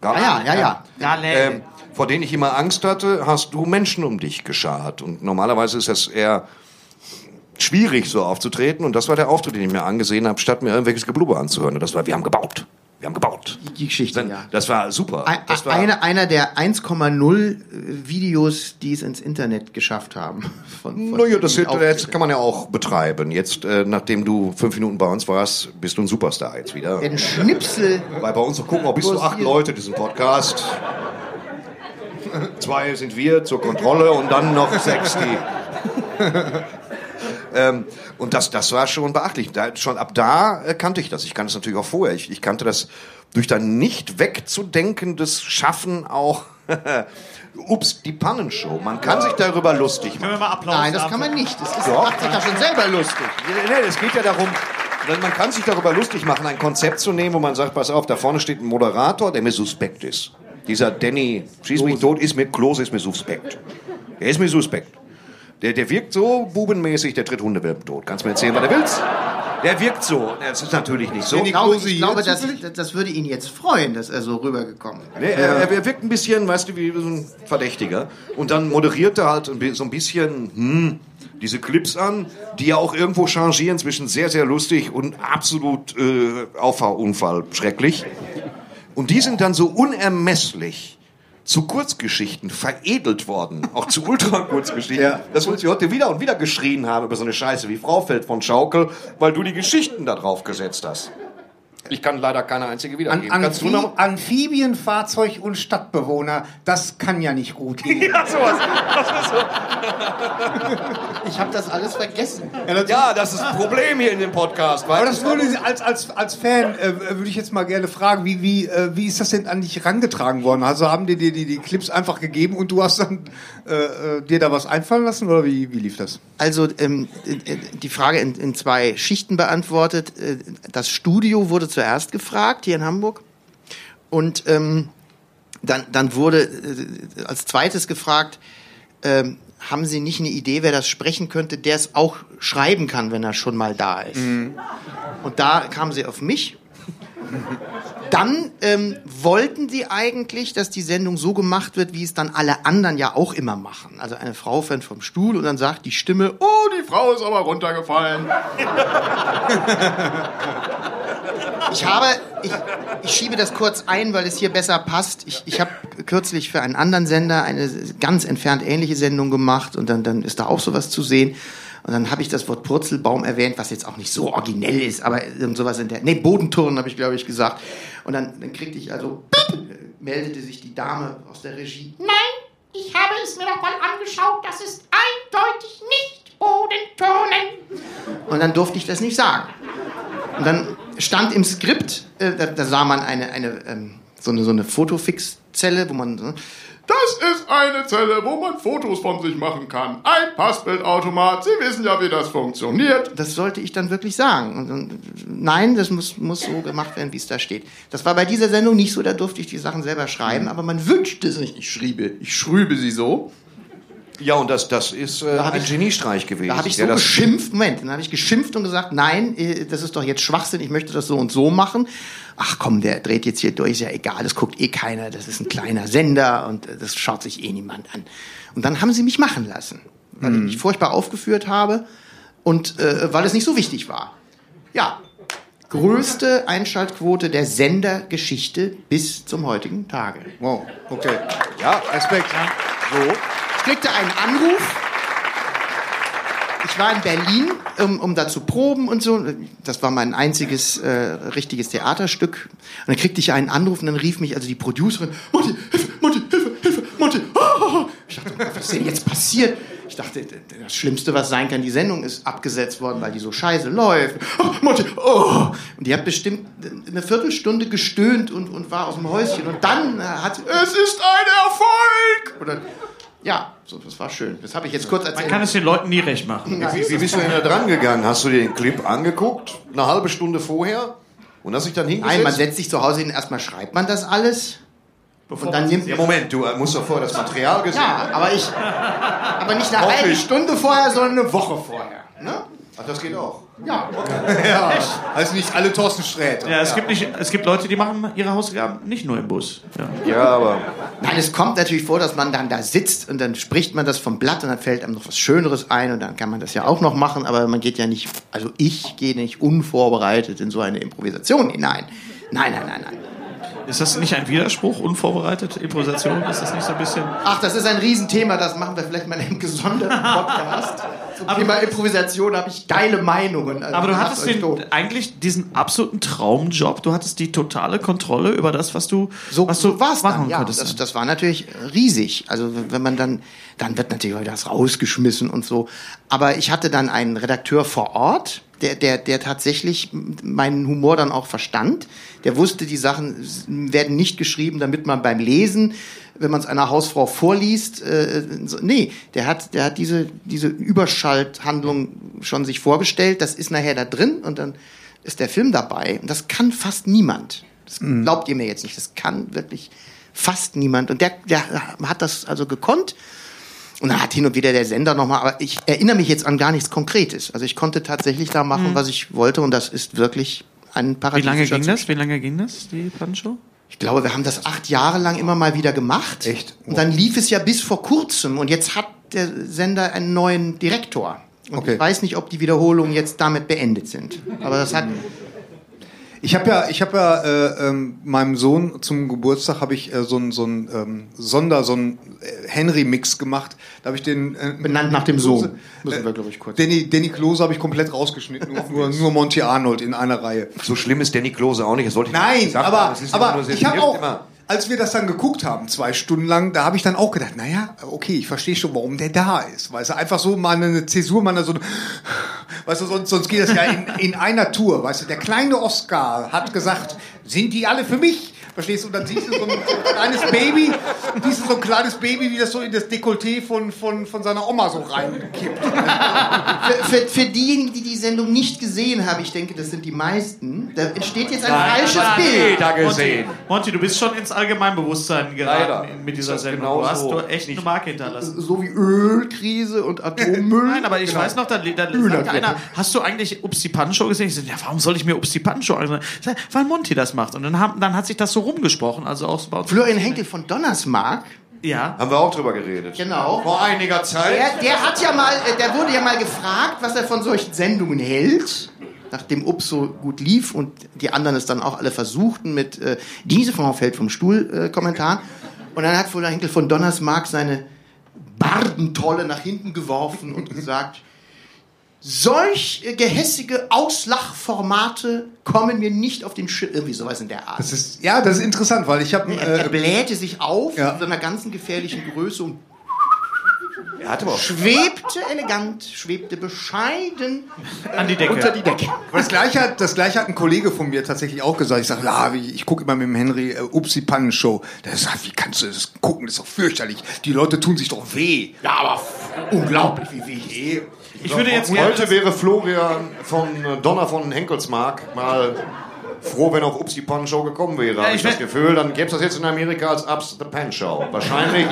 Gala? Ja, ja, ja, ja. Galäle. ähm, vor denen ich immer Angst hatte, hast du Menschen um dich geschart. Und normalerweise ist es eher schwierig, so aufzutreten. Und das war der Auftritt, den ich mir angesehen habe, statt mir irgendwelches Geblubber anzuhören. Und das war, wir haben gebaut. Wir haben gebaut. Die Geschichte, Dann, ja. Das war super. Ein, Das war, einer, einer der 1,0 Videos, die es ins Internet geschafft haben. Von, von naja, das, Auftritten. kann man ja auch betreiben. Jetzt, äh, nachdem du fünf Minuten bei uns warst, bist du ein Superstar jetzt wieder. Den Schnipsel. Weil bei uns gucken, auch bis zu acht Leute diesen Podcast. Zwei sind wir zur Kontrolle und dann noch sechs, die. ähm, und das, das war schon beachtlich. Da, schon ab da äh, kannte ich das. Ich kannte es natürlich auch vorher. Ich, ich kannte das durch dein nicht wegzudenkendes Schaffen auch. Ups, die Pannenshow. Man kann sich darüber lustig Können wir machen. mal Applaus Nein, das kann man nicht. Das ist, Doch. macht sich ja schon selber lustig. Nee, es geht ja darum, man kann sich darüber lustig machen, ein Konzept zu nehmen, wo man sagt, pass auf, da vorne steht ein Moderator, der mir suspekt ist. Dieser Danny, schieß mich tot, ist mir, Klose ist mir suspekt. Der ist mir suspekt. Der, der wirkt so bubenmäßig, der tritt Hundewelpen tot. Kannst mir erzählen, was du willst? Der wirkt so. Das ist natürlich nicht so. Ich glaube, ich glaube das, das würde ihn jetzt freuen, dass er so rübergekommen ist. Nee, er, er wirkt ein bisschen, weißt du, wie so ein Verdächtiger. Und dann moderiert er halt so ein bisschen hm, diese Clips an, die ja auch irgendwo changieren zwischen sehr, sehr lustig und absolut äh, Auffahrunfall schrecklich. Und die sind dann so unermesslich zu Kurzgeschichten veredelt worden, auch zu Ultra-Kurzgeschichten, Ja. dass wir uns hier heute wieder und wieder geschrien haben über so eine Scheiße wie Frau fällt von Schaukel, weil du die Geschichten da drauf gesetzt hast. Ich kann leider keine einzige An, wiedergeben. Kannst du Amphi noch? Amphibien, Fahrzeug und Stadtbewohner, das kann ja nicht gut gehen. Ja, sowas. Ich habe das alles vergessen. Ja, das ist ein Problem hier in dem Podcast. Weil Aber das würde Sie als, als, als Fan, äh, würde ich jetzt mal gerne fragen, wie, wie, äh, wie ist das denn an dich herangetragen worden? Also haben die dir die, die Clips einfach gegeben und du hast dann äh, äh, dir da was einfallen lassen oder wie, wie lief das? Also ähm, äh, die Frage in, in zwei Schichten beantwortet. Äh, Das Studio wurde zuerst gefragt hier in Hamburg und ähm, dann, dann wurde äh, als zweites gefragt, ähm, haben Sie nicht eine Idee, wer das sprechen könnte, der es auch schreiben kann, wenn er schon mal da ist? Und da kamen sie auf mich. Dann ähm, wollten sie eigentlich, dass die Sendung so gemacht wird, wie es dann alle anderen ja auch immer machen. Also eine Frau fällt vom Stuhl und dann sagt die Stimme, oh, die Frau ist aber runtergefallen. Ich habe, ich, ich schiebe das kurz ein, weil es hier besser passt. Ich, ich habe kürzlich für einen anderen Sender eine ganz entfernt ähnliche Sendung gemacht und dann, dann ist da auch sowas zu sehen. Und dann habe ich das Wort Purzelbaum erwähnt, was jetzt auch nicht so originell ist, aber sowas in der, nee, Bodenturnen habe ich glaube ich gesagt. Und dann, dann kriegte ich also, äh, meldete sich die Dame aus der Regie. Nein, ich habe es mir doch mal angeschaut. Das ist eindeutig nicht Bodenturnen. Und dann durfte ich das nicht sagen. Und dann stand im Skript, äh, da, da sah man eine, eine, ähm, so eine, so eine Fotofix-Zelle, wo man, so- Das ist eine Zelle, wo man Fotos von sich machen kann. Ein Passbildautomat. Sie wissen ja, wie das funktioniert. das sollte ich dann wirklich sagen. Und, und, nein, das muss, muss so gemacht werden, wie es da steht. Das war bei dieser Sendung nicht so, da durfte ich die Sachen selber schreiben, aber man wünschte sich, ich schriebe, ich schrübe sie so. Ja, und das, das ist äh, hab ein ich- Geniestreich gewesen. Da habe ich so geschimpft, Moment, dann habe ich geschimpft und gesagt, nein, äh, das ist doch jetzt Schwachsinn, ich möchte das so und so machen. Ach komm, der dreht jetzt hier durch, ist ja egal, das guckt eh keiner, das ist ein kleiner Sender und äh, das schaut sich eh niemand an. Und dann haben sie mich machen lassen, weil ich mich furchtbar aufgeführt habe und äh, weil es nicht so wichtig war. Ja, größte Einschaltquote der Sendergeschichte bis zum heutigen Tage. Wow, okay. Ja, Respekt. So. Kriegte einen Anruf. Ich war in Berlin, um, um da zu proben und so. Das war mein einziges äh, richtiges Theaterstück. Und dann kriegte ich einen Anruf und dann rief mich also die Producerin, Monty, Hilfe, Monty, Hilfe, Hilfe, Monty. ah!" Ich dachte, oh was ist denn jetzt passiert? Ich dachte, das Schlimmste, was sein kann, die Sendung ist abgesetzt worden, weil die so scheiße läuft. Oh, Monty, oh. Und die hat bestimmt eine Viertelstunde gestöhnt und, und war aus dem Häuschen. Und dann äh, hat sie, es ist ein Erfolg! Oder, ja, so, das war schön. Das habe ich jetzt kurz erzählt. Man kann es den Leuten nie recht machen. Wie, wie bist du denn da dran gegangen? Hast du dir den Clip angeguckt? Eine halbe Stunde vorher? Und hast dich dann hingesetzt? Nein, man setzt sich zu Hause hin, erstmal schreibt man das alles. und dann nimmt ja, Moment, du musst doch vorher das Material gesehen Ja, aber ich. Aber nicht eine halbe Stunde vorher, sondern eine Woche vorher. Ne? Ach, das geht auch. Ja. Ja, also nicht alle Thorsten Sträter. Ja, es gibt nicht, es gibt Leute, die machen ihre Hausaufgaben nicht nur im Bus. Ja. Ja, aber Nein, es kommt natürlich vor, dass man dann da sitzt und dann spricht man das vom Blatt und dann fällt einem noch was Schöneres ein und dann kann man das ja auch noch machen, aber man geht ja nicht, also ich gehe nicht unvorbereitet in so eine Improvisation hinein. Nein, nein, nein, nein. Ist das nicht ein Widerspruch? Unvorbereitet? Improvisation? Ist das nicht so ein bisschen. Ach, das ist ein Riesenthema, das machen wir vielleicht mal in einem gesonderten Podcast. Zum Thema Improvisation habe ich geile Meinungen. Also Aber du hattest den, eigentlich diesen absoluten Traumjob. Du hattest die totale Kontrolle über das, was du, so, was du so war's machen dann, ja, konntest. das, das war natürlich riesig. Also wenn man dann, dann wird natürlich das rausgeschmissen und so. Aber ich hatte dann einen Redakteur vor Ort, der, der, der tatsächlich meinen Humor dann auch verstand. Der wusste, die Sachen werden nicht geschrieben, damit man beim Lesen, wenn man es einer Hausfrau vorliest, äh, so, nee, der hat, der hat diese, diese Überschalthandlung schon sich vorgestellt. Das ist nachher da drin und dann ist der Film dabei. Und das kann fast niemand. Das glaubt ihr mir jetzt nicht. Das kann wirklich fast niemand. Und der, der hat das also gekonnt. Und dann hat hin und wieder der Sender nochmal, aber ich erinnere mich jetzt an gar nichts Konkretes. Also ich konnte tatsächlich da machen, was ich wollte und das ist wirklich ein Wie Paradies. lange ging das? Wie lange ging das, die Plattenshow? Ich glaube, wir haben das acht Jahre lang immer mal wieder gemacht. Echt? Und dann lief es ja bis vor kurzem und jetzt hat der Sender einen neuen Direktor. Und Okay. ich weiß nicht, ob die Wiederholungen jetzt damit beendet sind. Aber das hat, Ich habe ja, ich habe ja äh, ähm, meinem Sohn zum Geburtstag habe ich äh, so ein so ein ähm, Sonder, so ein äh, Henry-Mix gemacht. Da habe ich den äh, benannt nach dem Klose- Sohn. Müssen wir, glaube ich, kurz. Danny, Danny Klose habe ich komplett rausgeschnitten, nur, nur, nur Monty Arnold in einer Reihe. so schlimm ist Danny Klose auch nicht. Das wollte ich Nein, Sag mal, aber, das ist immer aber nur sehr- ich habe auch, immer- als wir das dann geguckt haben, zwei Stunden lang, da habe ich dann auch gedacht, naja, okay, ich verstehe schon, warum der da ist. Weißt du, einfach so mal eine Zäsur, mal so, weißt du, sonst, sonst geht das ja in, in einer Tour. Weißt du, der kleine Oscar hat gesagt, sind die alle für mich? Verstehst du? Und dann siehst du so ein, so ein kleines Baby, siehst du so ein kleines Baby, wie das so in das Dekolleté von, von, von seiner Oma so reinkippt. Für, für, für diejenigen, die die Sendung nicht gesehen haben, ich denke, das sind die meisten, da entsteht jetzt ein falsches Bild. Jeder gesehen. Monty, Monty, du bist schon ins Allgemeinbewusstsein geraten Leider. mit dieser Sendung. genau du hast so? du echt eine Marke hinterlassen. So wie Ölkrise und Atommüll. Nein, aber ich Genau. weiß noch, da, da sagte einer, hast du eigentlich Ups die Pan-Show gesehen? Ich so, ja, warum soll ich mir Ups die Pan-Show ansehen? Weil Monty das macht. Und dann, haben, dann hat sich das so rumgesprochen. Also auch so Florian Henkel von Donnersmarck, Ja. Haben wir auch drüber geredet. genau. Vor einiger Zeit. Der, der hat ja mal, äh, der wurde ja mal gefragt, was er von solchen Sendungen hält. Nachdem Ups so gut lief und die anderen es dann auch alle versuchten mit äh, diese Frau fällt vom Stuhl äh, Kommentaren. Und dann hat Florian Henkel von Donnersmarck seine Bardentolle nach hinten geworfen und gesagt, solch äh, gehässige Auslachformate kommen mir nicht auf den Schirm. Irgendwie sowas in der Art. Das ist, ja, das ist interessant, weil ich habe er, er äh, blähte sich auf Ja. in so einer ganzen gefährlichen Größe und Er hatte aber auch schwebte elegant, schwebte bescheiden An die Decke. unter die Decke. Das gleiche, hat, das gleiche hat ein Kollege von mir tatsächlich auch gesagt. Ich sage, ja, wie- ich gucke immer mit dem Henry äh, Upsi Pannen Show. Der sagt, wie kannst du das gucken? Das ist doch fürchterlich. Die Leute tun sich doch weh. Ja, aber unglaublich, wie weh. Ich würde jetzt gerne. Heute wäre Florian von äh, Donner von Henkelsmark mal froh, wenn auch Upsi Pan Show gekommen wäre. Ja, Habe ich das Gefühl, dann gäbe es das jetzt in Amerika als Ups the Pan Show. Wahrscheinlich.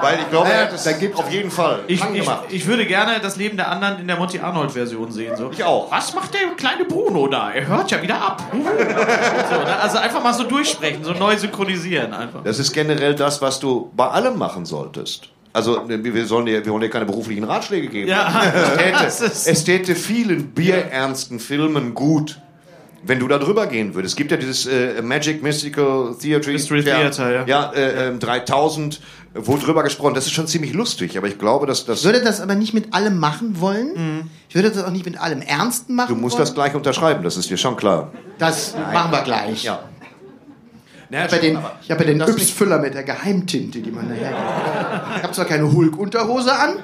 weil ich glaube, er hat es auf jeden Fall Ich, ich, gemacht. ich würde gerne das Leben der anderen in der Monty Arnold-Version sehen. So. Ich auch. Was macht der kleine Bruno da? Er hört ja wieder ab. so, ne? Also einfach mal so durchsprechen, so neu synchronisieren einfach. Das ist generell das, was du bei allem machen solltest. Also wir sollen dir, wir wollen dir keine beruflichen Ratschläge geben. Ja. Es, täte, Das ist- es täte vielen bierernsten Filmen gut, wenn du da drüber gehen würdest. Es gibt ja dieses äh, Magic Mystical Theatre, Mystery Theater, ja. ja äh, ähm, 3000, wo drüber gesprochen. Das ist schon ziemlich lustig, aber ich glaube, dass das Ich würde das aber nicht mit allem machen wollen. Ich würde das auch nicht mit allem Ernsten machen du musst wollen. das gleich unterschreiben. Das ist dir schon klar. Das machen wir gleich. Ja. Ich habe ja den, ich hab ja den Yps-Füller mit der Geheimtinte, die man nachher. Ich habe zwar keine Hulk-Unterhose an,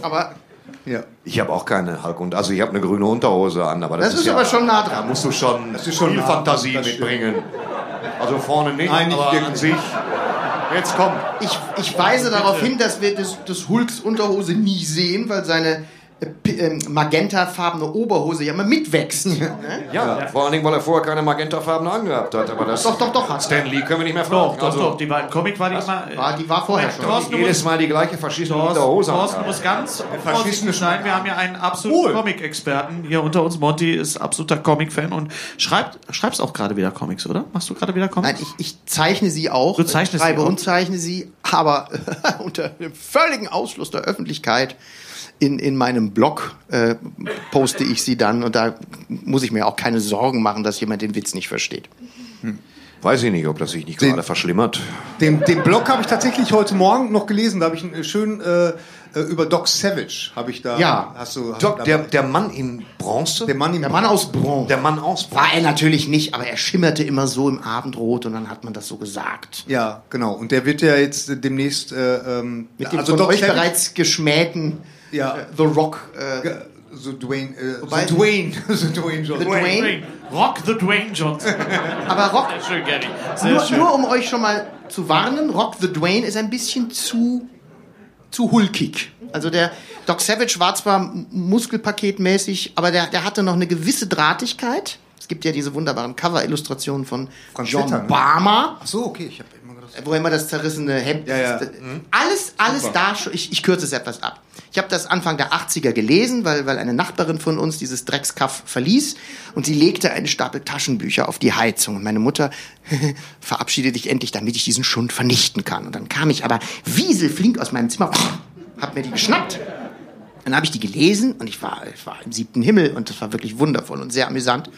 aber Ja. Ich habe auch keine Hulk und also ich habe eine grüne Unterhose an, aber das, Das ist ja, aber schon nah Da dran. musst du schon, ist schon viel nah Fantasie das mitbringen. Also vorne nicht, Nein, nicht aber an sich. Jetzt komm. ich, ich weise darauf hin, dass wir des, des Hulks Unterhose nie sehen, weil seine äh, ähm, magentafarbene Oberhose ja immer mitwächst. Ne? Ja, vor allen Dingen, weil er vorher keine magentafarbene angehabt hat. Aber das Doch, doch, doch. Hat. Stan Lee können wir nicht mehr fragen. Doch, doch, also, doch. Die war im Comic war die immer. War, die war vorher schon. Thorsten, Jedes Mal die gleiche verschissene Thorsten, Hose Thorsten muss ganz vorsichtig sein. Wir haben ja einen absoluten Comic-Experten hier unter uns. Monty ist absoluter Comic-Fan und schreibt, schreibst auch gerade wieder Comics, oder? Machst du gerade wieder Comics? Nein, ich, ich zeichne sie auch. Du zeichnest ich schreibe sie auch? und zeichne sie, aber unter dem völligen Ausschluss der Öffentlichkeit. In, in meinem Blog äh, poste ich sie dann und da muss ich mir auch keine Sorgen machen, dass jemand den Witz nicht versteht. Weiß ich nicht, ob das sich nicht gerade verschlimmert. Den, den Blog habe ich tatsächlich heute Morgen noch gelesen. Da habe ich einen schön äh, äh, über Doc Savage habe ich da. Ja. Hast du, hast Doc, du der, der Mann in Bronze? der Mann im Der Mann aus Bronze. Der Mann aus War er natürlich nicht, aber er schimmerte immer so im Abendrot und dann hat man das so gesagt. Ja, genau. Und der wird ja jetzt äh, demnächst. Äh, ähm, Mit dem also von Doc euch Savage- bereits geschmähten Ja. äh, The Rock. Äh, So Dwayne, äh, Wobei- so Dwayne, so Dwayne Johnson. Dwayne. Dwayne. Rock the Dwayne Johnson. aber Rock, Sehr schön, Gary. Sehr nur, schön. nur um euch schon mal zu warnen, Rock the Dwayne ist ein bisschen zu, zu hulkig. Also der Doc Savage war zwar muskelpaketmäßig, aber der, der hatte noch eine gewisse Drahtigkeit. Es gibt ja diese wunderbaren Cover-Illustrationen von Frank John? Barmer. Ach so, okay, ich gedacht. Wo immer das zerrissene Hemd Ja, ja. ist. Alles, alles da schon. Ich, ich kürze es etwas ab. Ich habe das Anfang der 80er gelesen, weil, weil eine Nachbarin von uns dieses Dreckskaff verließ und sie legte einen Stapel Taschenbücher auf die Heizung. Und meine Mutter verabschiede dich endlich, damit ich diesen Schund vernichten kann. Und dann kam ich aber wieselflink aus meinem Zimmer, hab mir die geschnappt. Dann habe ich die gelesen und ich war, ich war im siebten Himmel und das war wirklich wundervoll und sehr amüsant.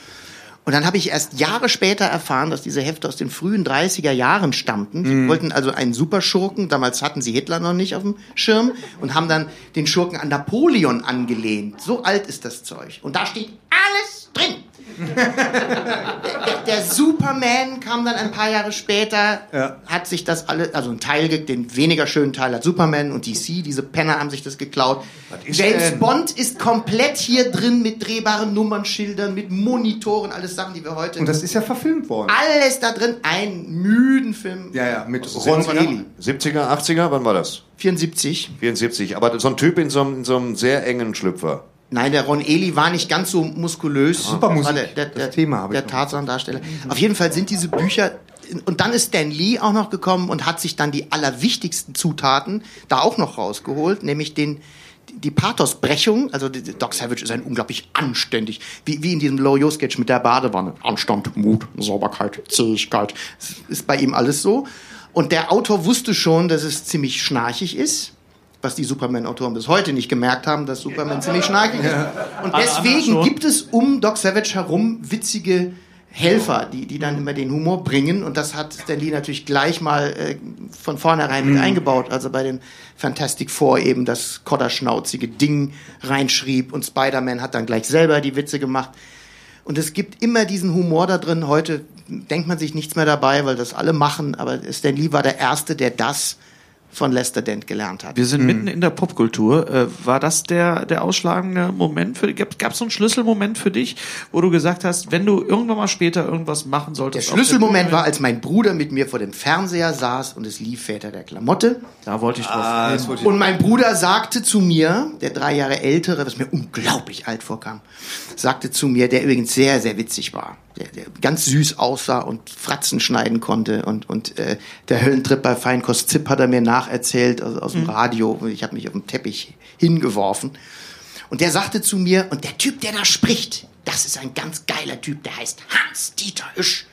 Und dann habe ich erst Jahre später erfahren, dass diese Hefte aus den frühen 30er Jahren stammten. Sie wollten also einen Superschurken, damals hatten sie Hitler noch nicht auf dem Schirm, und haben dann den Schurken an Napoleon angelehnt. So alt ist das Zeug. Und da steht alles drin. Der, der Superman kam dann ein paar Jahre später, Ja. hat sich das alle, also ein Teil, den weniger schönen Teil hat Superman und DC, diese Penner haben sich das geklaut. James denn? Bond ist komplett hier drin mit drehbaren Nummernschildern, mit Monitoren, alles Sachen, die wir heute. Und das ist ja verfilmt worden. alles da drin, ein müden Film. Ja, ja, mit Ron Ely. 70er, 80er, wann war das? 74. 74. Aber so ein Typ in so in so einem sehr engen Schlüpfer. Nein, der Ron Eli war nicht ganz so muskulös. Super Das war Musik. Der, der, Das der, Thema habe ich Der. Tarzan-Darsteller. Auf jeden Fall sind diese Bücher. Und dann ist Stan Lee auch noch gekommen und hat sich dann die allerwichtigsten Zutaten da auch noch rausgeholt, nämlich den, die Pathosbrechung. Also Doc Savage ist ein unglaublich anständig, wie, wie in diesem Low-Yo-Sketch mit der Badewanne. Anstand, Mut, Sauberkeit, Zähigkeit. Das ist bei ihm alles so. Und der Autor wusste schon, dass es ziemlich schnarchig ist was die Superman-Autoren bis heute nicht gemerkt haben, dass Superman ziemlich schnarchig ist. Und deswegen gibt es um Doc Savage herum witzige Helfer, die, die dann immer den Humor bringen. Und das hat Stan Lee natürlich gleich mal äh, von vornherein mit eingebaut, also bei den Fantastic Four eben das kodderschnauzige Ding reinschrieb und Spider-Man hat dann gleich selber die Witze gemacht. Und es gibt immer diesen Humor da drin. Heute denkt man sich nichts mehr dabei, weil das alle machen. Aber Stan Lee war der Erste, der das von Lester Dent gelernt hat. Wir sind mitten in der Popkultur. Äh, war das der, der ausschlagende Moment für dich? Gab es so einen Schlüsselmoment für dich, wo du gesagt hast, wenn du irgendwann mal später irgendwas machen Der solltest? auf Schlüsselmoment war, als mein Bruder mit mir vor dem Fernseher saß und es lief Väter der Klamotte. Da wollte ich drauf. Ah, das wollte ich- Und mein Bruder sagte zu mir, der drei Jahre ältere, was mir unglaublich alt vorkam, sagte zu mir, der übrigens sehr, sehr witzig war, der, der ganz süß aussah und Fratzen schneiden konnte und, und äh, der Höllentrip bei Feinkost Zipp hat er mir nacherzählt aus, aus dem Radio. Ich habe mich auf dem Teppich hingeworfen. Und der sagte zu mir, und der Typ, der da spricht, das ist ein ganz geiler Typ, der heißt Hans-Dieter Hüsch.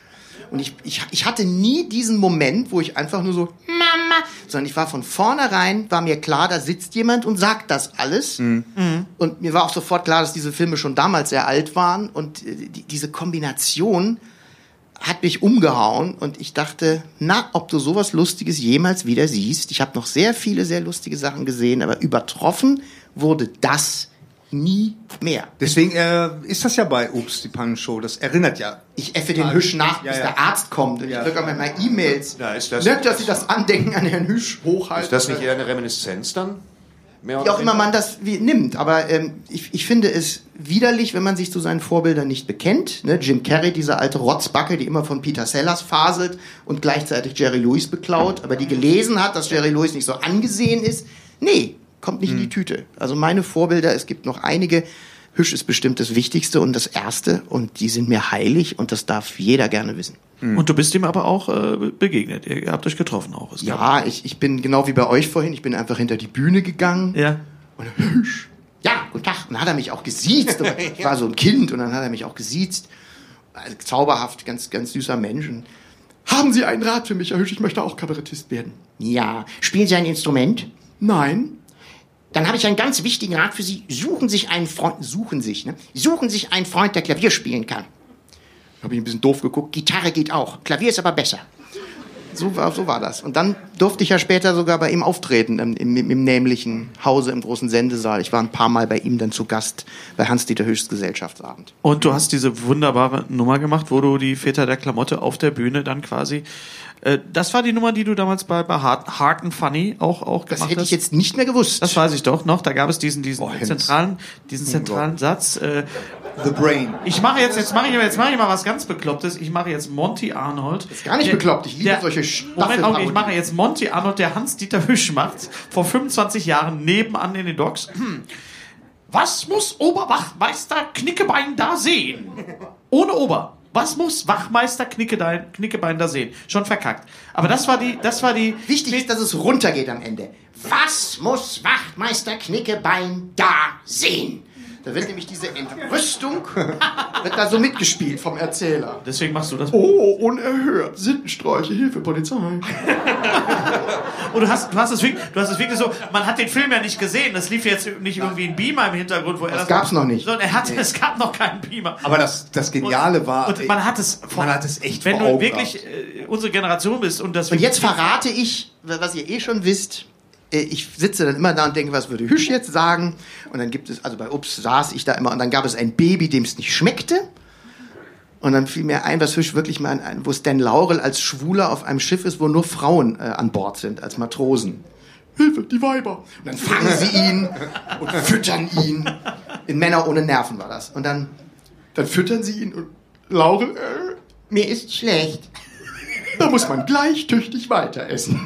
Und ich, ich, ich hatte nie diesen Moment, wo ich einfach nur so, Mama, sondern ich war von vornherein, war mir klar, da sitzt jemand und sagt das alles. Und mir war auch sofort klar, dass diese Filme schon damals sehr alt waren. Und äh, die, diese Kombination hat mich umgehauen. Und ich dachte, na, ob du sowas Lustiges jemals wieder siehst. Ich habe noch sehr viele sehr lustige Sachen gesehen, aber übertroffen wurde das nie mehr. Deswegen äh, ist das ja bei Ups, die Pannenshow. Das erinnert ja. Ich effe den Hüsch nach, Ja, bis ja. der Arzt kommt. Und Ja. ich drücke auch manchmal E-Mails. Ja, ist das- Ne, dass sie das Andenken an Herrn Hüsch hochhalten. Ist das nicht eher eine Reminiszenz dann? Mehr Wie auch immer man das wie, nimmt. Aber ähm, ich, ich finde es widerlich, wenn man sich zu seinen Vorbildern nicht bekennt. Ne? Jim Carrey, diese alte Rotzbacke, die immer von Peter Sellers faselt und gleichzeitig Jerry Lewis beklaut, aber die gelesen hat, dass Jerry Lewis nicht so angesehen ist. Nee, kommt nicht in die Tüte. Also meine Vorbilder, es gibt noch einige. Hüsch ist bestimmt das Wichtigste und das Erste und die sind mir heilig und das darf jeder gerne wissen. Und du bist ihm aber auch äh, begegnet. Ihr habt euch getroffen auch. Ja, ich, ich bin genau wie bei euch vorhin, ich bin einfach hinter die Bühne gegangen. Ja. Und Hüsch. Ja, guten Tag. Und dann hat er mich auch gesiezt. Aber Ich war so ein Kind und dann hat er mich auch gesiezt. Also, zauberhaft, ganz, ganz süßer Mensch. Und, Haben Sie einen Rat für mich, Herr Hüsch? Ich möchte auch Kabarettist werden. Ja. Spielen Sie ein Instrument? Nein. Dann habe ich einen ganz wichtigen Rat für Sie. Suchen sich einen Freund, suchen sich, ne? Suchen sich einen Freund, der Klavier spielen kann. Habe ich ein bisschen doof geguckt. Gitarre geht auch. Klavier ist aber besser. So war, so war das. Und dann durfte ich ja später sogar bei ihm auftreten, im, im, im nämlichen Hause im großen Sendesaal. Ich war ein paar Mal bei ihm dann zu Gast bei Hans-Dieter Hüschs Gesellschaftsabend. Und du hast diese wunderbare Nummer gemacht, wo du die Väter der Klamotte auf der Bühne dann quasi. Äh, das war die Nummer, die du damals bei, bei Hard, Hard and Funny auch, auch Das gemacht hätte hast. ich jetzt nicht mehr gewusst. das weiß ich doch noch. Da gab es diesen, diesen Oh, zentralen, diesen zentralen Satz. Äh, The Brain. ich mache jetzt, jetzt mache ich, jetzt mache ich mal was ganz Beklopptes. Ich mache jetzt Monty Arnold. Das ist gar nicht bekloppt. Ich liebe solche Moment, Augenblick, ich mache jetzt Monty Arnold, der Hans-Dieter Hüsch macht, vor 25 Jahren nebenan in den Docks. Hm. Was muss Oberwachmeister Knickebein da sehen? Ohne Ober. Was muss Wachmeister Knickebein, Knickebein da sehen? Schon verkackt. Aber das war die, das war die. Wichtig ist, dass es runtergeht am Ende. Was muss Wachtmeister Knickebein da sehen? Da wird nämlich diese Entrüstung, wird da so mitgespielt vom Erzähler. Deswegen machst du das. Oh, unerhört. Sittenstreiche, Hilfe, Polizei. Und du hast, du hast es wirklich, du hast es wirklich so, man hat den Film ja nicht gesehen. Das lief jetzt nicht irgendwie ein Beamer im Hintergrund, wo er das. gab's noch nicht. Sondern er hatte, es gab noch keinen Beamer. Aber das, das Geniale war. Und man hat es, Man hat es echt Wenn vor du wirklich äh, unsere Generation bist und das. Und jetzt verrate ich, was ihr eh schon wisst. Äh, Ich sitze dann immer da und denke, was würde Hüsch jetzt sagen? Und dann gibt es, also bei Ups saß ich da immer und dann gab es ein Baby, dem es nicht schmeckte. Und dann fiel mir ein, was Hüsch wirklich mal ein, wo Stan Laurel als Schwuler auf einem Schiff ist, wo nur Frauen äh, an Bord sind, als Matrosen. Hilfe, die Weiber. Und dann fangen sie ihn und füttern ihn. In Männer ohne Nerven war das. Und dann, dann füttern sie ihn und Laurel, äh, Mir ist schlecht. da muss man gleich tüchtig weiter essen.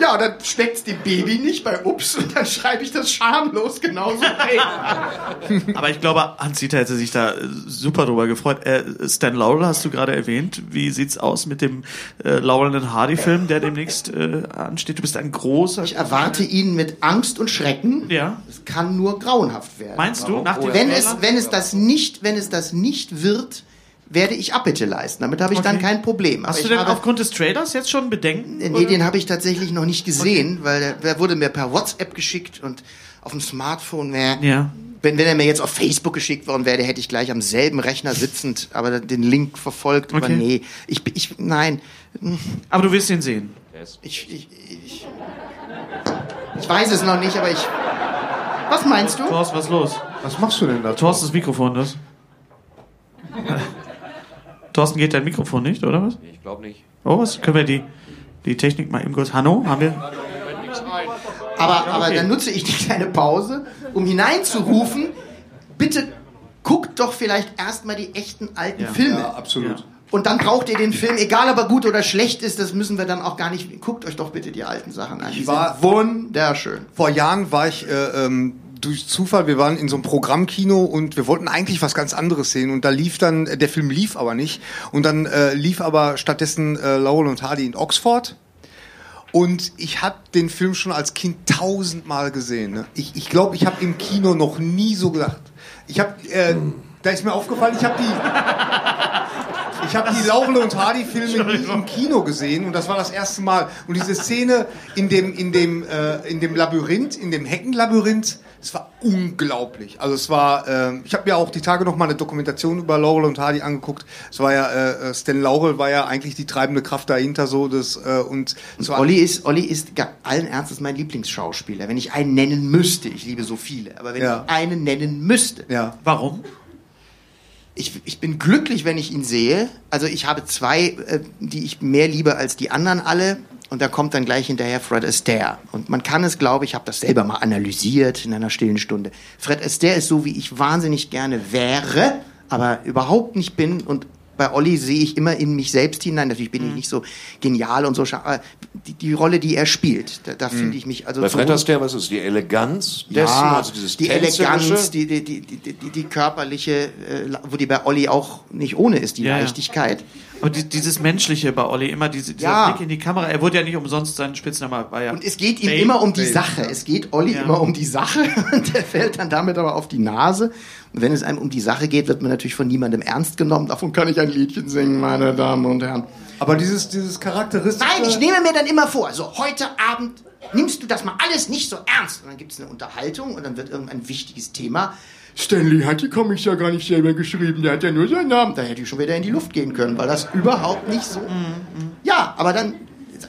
Ja, dann steckt's dem Baby nicht bei Ups und dann schreibe ich das schamlos genauso rein. Aber ich glaube, Hans-Dieter hätte sich da äh, super drüber gefreut. Äh, Stan Laurel hast du gerade erwähnt. Wie sieht's aus mit dem äh, Laurel and Hardy-Film, der demnächst äh, ansteht? Du bist ein großer... Ich erwarte ihn mit Angst und Schrecken. Ja. Es kann nur grauenhaft werden. Meinst du? Nach dem Wenn Trailer? es, wenn es das nicht, wenn es das nicht wird, werde ich Abbitte leisten. Damit habe ich dann Okay. kein Problem. Hast Aber du ich denn habe, aufgrund des Trailers jetzt schon Bedenken? Nee, oder? den habe ich tatsächlich noch nicht gesehen, weil der, der wurde mir per WhatsApp geschickt und auf dem Smartphone wäre. Ja. Wenn, wenn er mir jetzt auf Facebook geschickt worden wäre, hätte ich gleich am selben Rechner sitzend, aber den Link verfolgt. Aber Okay. nee, ich, ich, nein, Aber du willst ihn sehen. ich, ich, ich, ich weiß es noch nicht, aber ich. Was meinst du? Thorsten, was ist los? Was machst du denn da? Thorsten, das Mikrofon, das. Thorsten, geht dein Mikrofon nicht, oder was? Ich glaube nicht. Oh, was? Können wir die, die Technik mal eben kurz... Hanno, haben wir... Aber, aber okay. dann nutze ich die kleine Pause, um hineinzurufen, bitte guckt doch vielleicht erstmal die echten alten Filme. Ja, absolut. Und dann braucht ihr den Film, egal ob er gut oder schlecht ist, das müssen wir dann auch gar nicht. Guckt euch doch bitte die alten Sachen an. Die war- sind wunderschön. Vor Jahren war ich äh, ähm, durch Zufall, wir waren in so einem Programmkino und wir wollten eigentlich was ganz anderes sehen und da lief dann, äh, der Film lief aber nicht und dann äh, lief aber stattdessen äh, Laurel und Hardy in Oxford und ich habe den Film schon als Kind tausendmal gesehen. Ne? Ich glaube, ich, glaub, ich habe im Kino noch nie so gedacht. Ich habe, äh, da ist mir aufgefallen, ich habe die, ich habe die Laurel und Hardy Filme im Kino gesehen und das war das erste Mal. Und diese Szene in dem, in dem, äh, in dem Labyrinth, in dem Heckenlabyrinth, es war unglaublich. Also es war, äh, ich habe mir auch die Tage noch mal eine Dokumentation über Laurel und Hardy angeguckt. Es war ja, äh, Stan Laurel war ja eigentlich die treibende Kraft dahinter so, das äh, und war Olli ist, Olli ist allen Ernstes mein Lieblingsschauspieler. Wenn ich einen nennen müsste, ich liebe so viele, aber wenn Ja. ich einen nennen müsste, ja. Warum? Ich, ich bin glücklich, wenn ich ihn sehe. Also ich habe zwei, äh, die ich mehr liebe als die anderen alle. Und da kommt dann gleich hinterher Fred Astaire. Und man kann es, glaube ich, habe das selber mal analysiert in einer stillen Stunde. Fred Astaire ist so, wie ich wahnsinnig gerne wäre, aber überhaupt nicht bin. Und bei Olli sehe ich immer in mich selbst hinein. Natürlich bin ich nicht so genial und so. die, die Rolle, die er spielt, da, da finde ich mich also Bei Fred Astaire, was ist die Eleganz dessen, ja, also dieses die? Eleganz, die, die, die, die, die, die körperliche, äh, wo die bei Olli auch nicht ohne ist, die Ja, ja. Aber die, dieses Menschliche bei Olli, immer diese, dieser Ja. Blick in die Kamera. Er wurde ja nicht umsonst sein Spitzname war ja. Und es geht ihm Babe. immer um die Sache. Es geht Olli Ja. immer um die Sache und der fällt dann damit aber auf die Nase. Und wenn es einem um die Sache geht, wird man natürlich von niemandem ernst genommen. Davon kann ich ein Liedchen singen, meine Damen und Herren. Aber dieses, dieses charakteristische. Nein, ich nehme mir dann immer vor, so heute Abend nimmst du das mal alles nicht so ernst. Und dann gibt es eine Unterhaltung und dann wird irgendein wichtiges Thema. Stanley hat die Comics ja gar nicht selber geschrieben, der hat ja nur seinen Namen. Da hätte ich schon wieder in die Luft gehen können, weil das überhaupt nicht so. Ja, aber dann.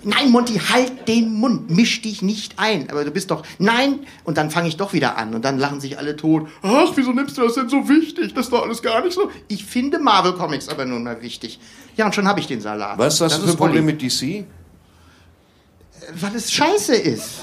Nein, Monty, halt den Mund, misch dich nicht ein. Aber du bist doch. Nein! Und dann fange ich doch wieder an. Und dann lachen sich alle tot. Ach, wieso nimmst du das denn so wichtig? Das ist doch alles gar nicht so. Ich finde Marvel Comics aber nun mal wichtig. Ja, und schon habe ich den Salat. Was hast du für ein ist Problem mit DC? Weil es scheiße ist.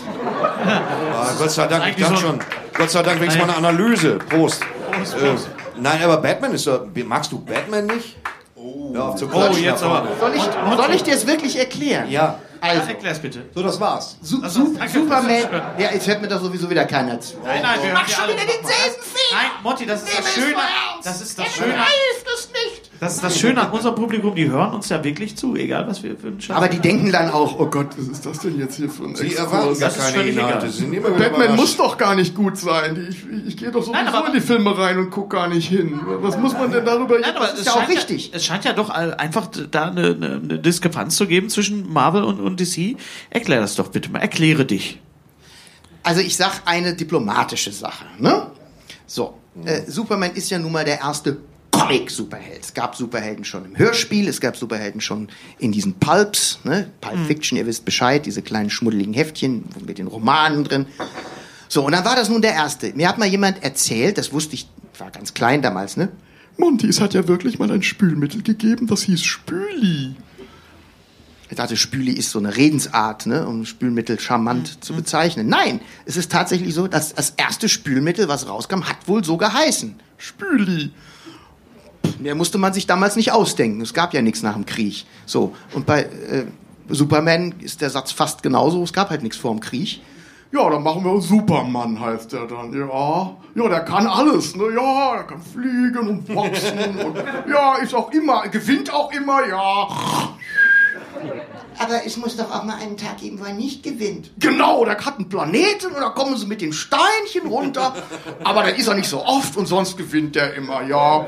Ah, Gott sei Dank, ich dachte schon. Gott sei Dank wenigstens mal eine Analyse. Prost. Äh, nein, aber Batman ist doch. Magst du Batman nicht? Oh, ja, Oh, jetzt aber. Soll ich, soll ich dir es wirklich erklären? Ja. Also, Erklär's bitte. So, das war's. Su danke, Superman. das ist schön. Ja, jetzt hört mir doch sowieso wieder keiner zu. Nein, nein, wir Mach schon wieder denselben Fehler. Nein, Motti, das ist Nimm das Schöne. Das ist das Schöne. begreift es nicht. Das ist das Schöne an unserem Publikum. Die hören uns ja wirklich zu, egal was wir für einen Scheiß. Aber die denken dann auch, Oh Gott, was ist das denn jetzt hier für ein Sie erwarten gar Das ist keine Inhalte. Batman überrascht. muss doch gar nicht gut sein. Die- Ich, ich gehe doch sowieso Nein, in die Filme rein und guck gar nicht hin. Was muss man denn darüber Nein, aber es ja auch richtig. Ja, es scheint ja doch einfach da eine, eine, eine Diskrepanz zu geben zwischen Marvel und, und DC. Erklär das doch bitte mal. Erkläre dich. Also ich sag eine diplomatische Sache, ne? So, äh, Superman ist ja nun mal der erste Comic-Superheld. Es gab Superhelden schon im Hörspiel, es gab Superhelden schon in diesen Pulps, ne? Pulp Fiction, ihr wisst Bescheid, diese kleinen schmuddeligen Heftchen mit den Romanen drin. So, und dann war das nun der erste. Mir hat mal jemand erzählt, das wusste ich, ich war ganz klein damals, ne? Monty, es hat ja wirklich mal ein Spülmittel gegeben, das hieß Spüli. Ich dachte, Spüli ist so eine Redensart, ne, um Spülmittel charmant zu bezeichnen. Nein, es ist tatsächlich so, dass das erste Spülmittel, was rauskam, hat wohl so geheißen. Spüli. Mehr musste man sich damals nicht ausdenken. Es gab ja nichts nach dem Krieg. So. Und bei äh, Superman ist der Satz fast genauso. Es gab halt nichts vor dem Krieg. Ja, dann machen wir Superman, heißt der dann. Ja, ja, der kann alles, ne? Ja, er kann fliegen und boxen und ja, ist auch immer, gewinnt auch immer, ja. Aber es muss doch auch mal einen Tag geben, wo er nicht gewinnt. Genau, der hat einen Planeten und da kommen sie mit den Steinchen runter. Aber da ist er nicht so oft und sonst gewinnt der immer, ja.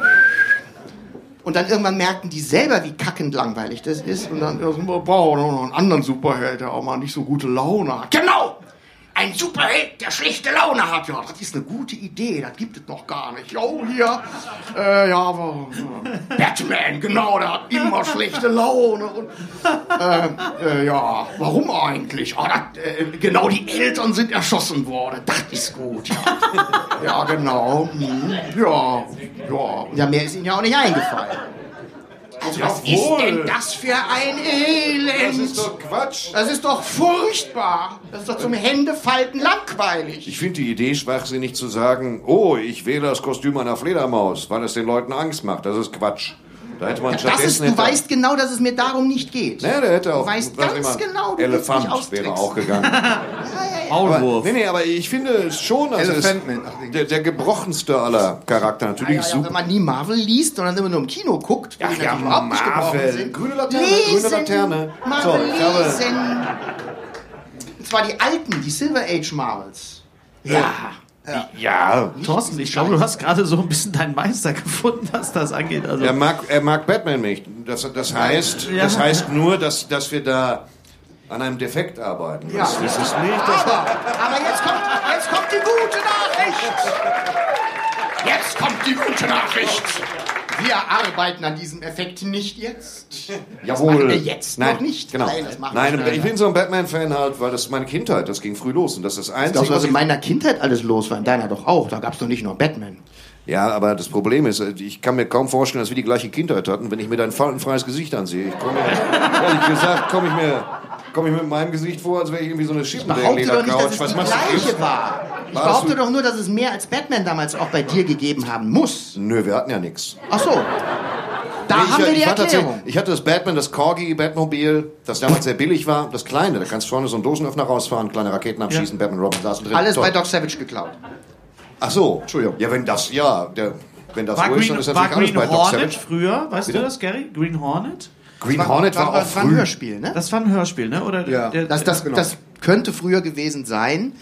Und dann irgendwann merkten die selber, wie kackend langweilig das ist. Und dann brauchen wir noch einen anderen Superheld, der auch mal nicht so gute Laune hat. Genau! Ein Superheld, der schlechte Laune hat. Ja, das ist eine gute Idee, das gibt es noch gar nicht. Jo, hier, äh, ja, aber, äh, Batman, genau, der hat immer schlechte Laune. Und, äh, äh, ja, warum eigentlich? Ah, das, äh, genau, die Eltern sind erschossen worden. Das ist gut, ja. Ja, genau. Hm, ja, ja. Ja, mehr ist ihnen ja auch nicht eingefallen. Also was ist denn das für ein Elend? Quatsch. Das ist doch furchtbar. Das ist doch zum Händefalten langweilig. Ich finde die Idee schwachsinnig zu sagen, oh, ich wähle das Kostüm einer Fledermaus, weil es den Leuten Angst macht. Das ist Quatsch. Da hätte man Das ist, du hätte- weißt genau, dass es mir darum nicht geht. Nee, der hätte auch... Du weißt ganz immer, genau, du Elefant wäre auch gegangen. Maulwurf. Nee, nee, aber ich finde es schon, also den der, der gebrochenste aller Charakter. Natürlich Ja, ja, super. wenn man nie Marvel liest, sondern immer nur im Kino guckt, wo die ja, natürlich überhaupt nicht gebrochen sind. Grüne Laterne, lesen, grüne Laterne. Marvel So, ich habe- lesen. Und zwar die alten, die Silver Age Marvels. Ja. Ja, Thorsten, ich glaube, du hast gerade so ein bisschen deinen Meister gefunden, was das angeht. Also, er mag, er mag Batman nicht. Das, das, heißt, Ja. das heißt nur, dass, dass wir da an einem Defekt arbeiten. Ja. Das, das ist nicht das... Aber, aber jetzt kommt, jetzt kommt die gute Nachricht. Jetzt kommt die gute Nachricht. Wir arbeiten an diesem Effekt nicht jetzt. Das Jawohl. machen wir jetzt Nein, noch nicht. Genau. Nein, das Nein, später. ich bin so ein Batman-Fan halt, weil das ist meine Kindheit, das ging früh los. Und das ist das Einzige, Das, was in ich meiner Kindheit alles los war, in deiner doch auch. Da gab es doch nicht nur Batman. Ja, aber das Problem ist, ich kann mir kaum vorstellen, dass wir die gleiche Kindheit hatten, wenn ich mir dein faltenfreies Gesicht ansehe. Ich komme, ehrlich gesagt, komme ich mir, komme ich mit meinem Gesicht vor, als wäre ich irgendwie so eine es Was machst du? gleiche war. Ich Warst behaupte doch nur, dass es mehr als Batman damals auch bei dir gegeben haben muss. Nö, wir hatten ja nichts. Ach so. Da Nee, haben ich, wir die war tatsächlich- Erklärung. ich hatte das Batman, das Corgi Batmobil, das damals sehr billig war, das kleine. Da kannst du vorne so einen Dosenöffner rausfahren, kleine Raketen abschießen, Batman Robin saßen drin. Alles Toll. bei Doc Savage geklaut. Ach so. Entschuldigung. Ja, wenn das, ja, der, wenn das war so ist, Green, dann ist war natürlich alles Green bei Doc Hornet Savage. früher? Weißt Bitte? du das, Gary? Green Hornet? Green Hornet war, auch war ein früh. Hörspiel, ne? Das war ein Hörspiel, ne? Oder Ja. der, Das, das, genau. das könnte früher gewesen sein.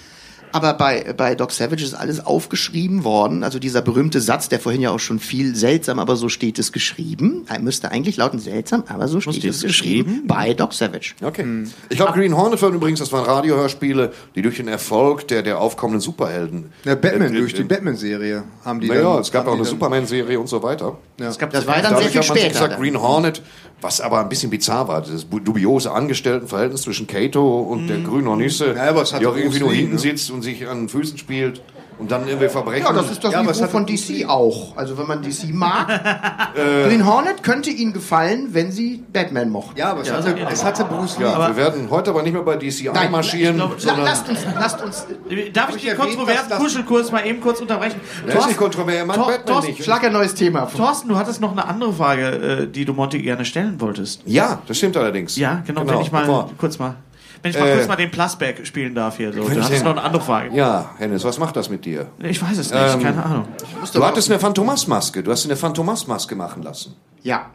Aber bei, bei Doc Savage ist alles aufgeschrieben worden. Also dieser berühmte Satz, der vorhin ja auch schon viel seltsam, aber so steht es geschrieben. Er müsste eigentlich lauten seltsam, aber so steht es es geschrieben. geschrieben? Bei Doc Savage. Okay. Ich glaube, Green Hornet waren übrigens, das waren Radiohörspiele, die durch den Erfolg der, der aufkommenden Superhelden. Ja, Batman, Äh, durch die äh, Batman-Serie haben die Naja, es gab auch eine Superman-Serie und so weiter. Das war dann sehr viel später. gesagt, dann. Green Hornet, was aber ein bisschen bizarr war, das dubiose Angestelltenverhältnis zwischen Kato und der grünen Hornisse, Ja, die auch irgendwie nur hinten ne? sitzt und sich an den Füßen spielt und dann irgendwie Verbrechen. Ja, das ist das Ja, Niveau von DC auch. Also wenn man DC mag. Green Hornet könnte Ihnen gefallen, wenn Sie Batman mochten. Ja, aber es, hatte, es hatte Bruce Lee. ja, wir werden heute aber nicht mehr bei DC Nein, einmarschieren, glaub, La, sondern lasst uns, lasst uns. Darf ich ich den kontroversen das- Kuschelkurs mal eben kurz unterbrechen? der ist nicht kontrovers, er mag Tor- Batman Thorsten, nicht. Schlag ein neues Thema vor. Thorsten, du hattest noch eine andere Frage, äh, die du Monty gerne stellen wolltest. Ja, das stimmt allerdings. Ja, genau, wenn ich mal. kurz mal. Wenn ich mal Äh, kurz mal den Plasberg spielen darf hier. So. Du ich hattest den- noch eine andere Frage. Ja, Hennes, was macht das mit dir? Ich weiß es nicht, Ähm, keine Ahnung. Du hattest eine Phantomas-Maske. Du hast dir eine Phantomas-Maske machen lassen. Ja.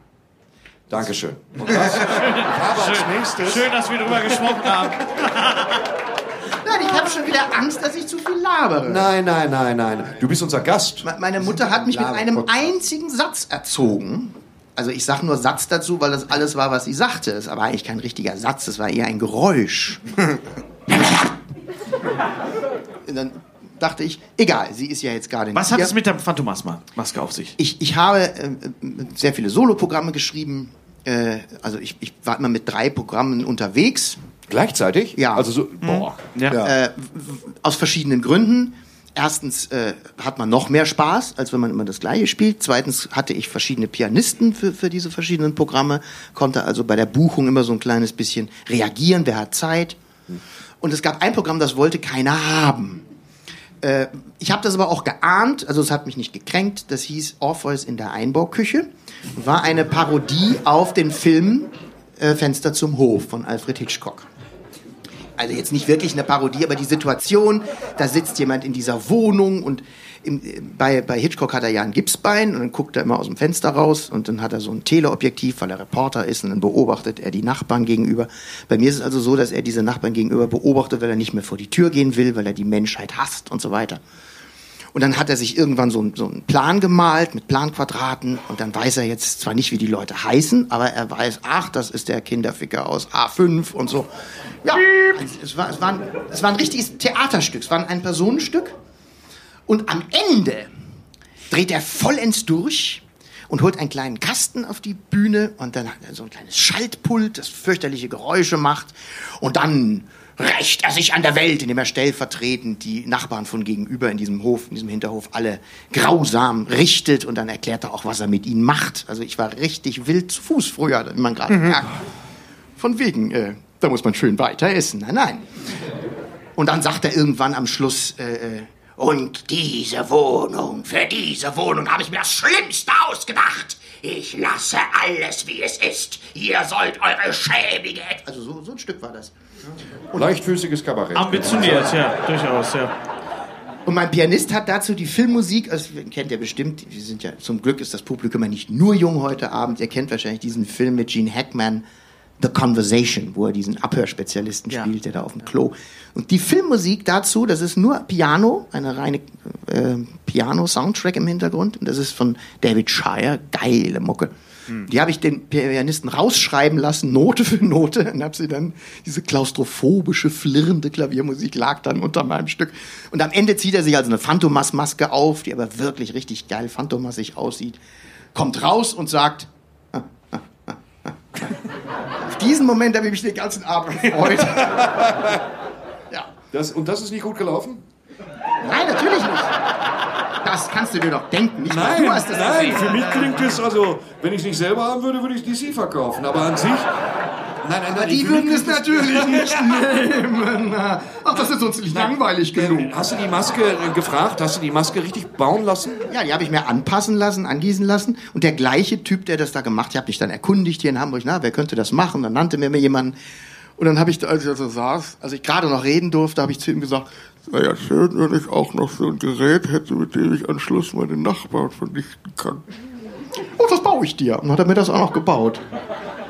Dankeschön. Und was? Ich habe als nächstes... Schön, dass wir drüber gesprochen haben. Nein, ich habe schon wieder Angst, dass ich zu viel labere. Nein, nein, nein, nein. Du bist unser Gast. Me- Meine Mutter hat mich mit einem einzigen Satz erzogen. Also ich sage nur Satz dazu, weil das alles war, was sie sagte. Es war eigentlich kein richtiger Satz, es war eher ein Geräusch. Und dann dachte ich, egal, sie ist ja jetzt gerade Was nicht hat hier. es mit der Phantomas-Maske auf sich? Ich, ich habe äh, äh, sehr viele Soloprogramme geschrieben. Äh, also ich, ich war immer mit drei Programmen unterwegs. Gleichzeitig? Ja. Also so, boah. Ja. Äh, aus verschiedenen Gründen. Erstens äh, hat man noch mehr Spaß, als wenn man immer das Gleiche spielt. Zweitens hatte ich verschiedene Pianisten für, für diese verschiedenen Programme, konnte also bei der Buchung immer so ein kleines bisschen reagieren, wer hat Zeit. Und es gab ein Programm, das wollte keiner haben. Äh, ich habe das aber auch geahnt, also es hat mich nicht gekränkt. Das hieß Orpheus in der Einbauküche. War eine Parodie auf den Film äh, Fenster zum Hof von Alfred Hitchcock. Also jetzt nicht wirklich eine Parodie, aber die Situation, da sitzt jemand in dieser Wohnung und im, bei, bei Hitchcock hat er ja ein Gipsbein und dann guckt er immer aus dem Fenster raus und dann hat er so ein Teleobjektiv, weil er Reporter ist und dann beobachtet er die Nachbarn gegenüber. Bei mir ist es also so, dass er diese Nachbarn gegenüber beobachtet, weil er nicht mehr vor die Tür gehen will, weil er die Menschheit hasst und so weiter. Und dann hat er sich irgendwann so, einen- so einen Plan gemalt mit Planquadraten und dann weiß er jetzt zwar nicht, wie die Leute heißen, aber er weiß, ach, das ist der Kinderficker aus A5 und so. Ja, es war, es war, ein, es war ein richtiges Theaterstück, es war ein Personenstück. Und am Ende dreht er vollends durch und holt einen kleinen Kasten auf die Bühne und dann hat er so ein kleines Schaltpult, das fürchterliche Geräusche macht. Und dann rächt er sich an der Welt, indem er stellvertretend die Nachbarn von gegenüber in diesem Hof, in diesem Hinterhof alle grausam richtet und dann erklärt er auch, was er mit ihnen macht. Also ich war richtig wild zu Fuß früher, wie man gerade merkt. Von wegen, äh, da muss man schön weiter essen. Nein, nein. Und dann sagt er irgendwann am Schluss, äh, äh, Und diese Wohnung, für diese Wohnung habe ich mir das Schlimmste ausgedacht. Ich lasse alles, wie es ist. Ihr sollt eure schäbige... also so, so ein Stück war das. Leichtfüßiges Kabarett. Ambitioniert, ja, durchaus, ja. Und mein Pianist hat dazu die Filmmusik, also ihr kennt ja bestimmt, wir sind ja, zum Glück ist das Publikum ja nicht nur jung heute Abend, ihr kennt wahrscheinlich diesen Film mit Gene Hackman, The Conversation, wo er diesen Abhörspezialisten Ja. spielt, der da auf dem Klo. Und die Filmmusik dazu, das ist nur Piano, eine reine äh, Piano-Soundtrack im Hintergrund. Und das ist von David Shire, geile Mucke. Die habe ich den Pianisten rausschreiben lassen, Note für Note, und habe sie dann, diese klaustrophobische, flirrende Klaviermusik lag dann unter meinem Stück. Und am Ende zieht er sich also eine Phantomas-Maske auf, die aber wirklich richtig geil phantomassig aussieht, kommt raus und sagt, auf diesen Moment habe ich mich den ganzen Abend gefreut. ja. Das, und das ist nicht gut gelaufen? Nein, natürlich nicht. Das kannst du dir doch denken. Nicht mal du hast das nein, gesehen. für mich klingt es, also, wenn ich es nicht selber haben würde, würde ich DC verkaufen. Aber an sich. Nein, nein, nein. Die würden es natürlich nicht nehmen. Ach, das ist uns nicht langweilig genug. Hast du die Maske äh, gefragt? Hast du die Maske richtig bauen lassen? Ja, die habe ich mir anpassen lassen, angießen lassen. Und der gleiche Typ, der das da gemacht hat, ich habe mich dann erkundigt hier in Hamburg, na, wer könnte das machen? Dann nannte mir mir jemanden. Und dann habe ich, als ich da saß, als ich gerade noch reden durfte, habe ich zu ihm gesagt, wäre ja schön, wenn ich auch noch so ein Gerät hätte, mit dem ich am Schluss meine Nachbarn vernichten kann. Oh, das baue ich dir. Und hat er mir das auch noch gebaut.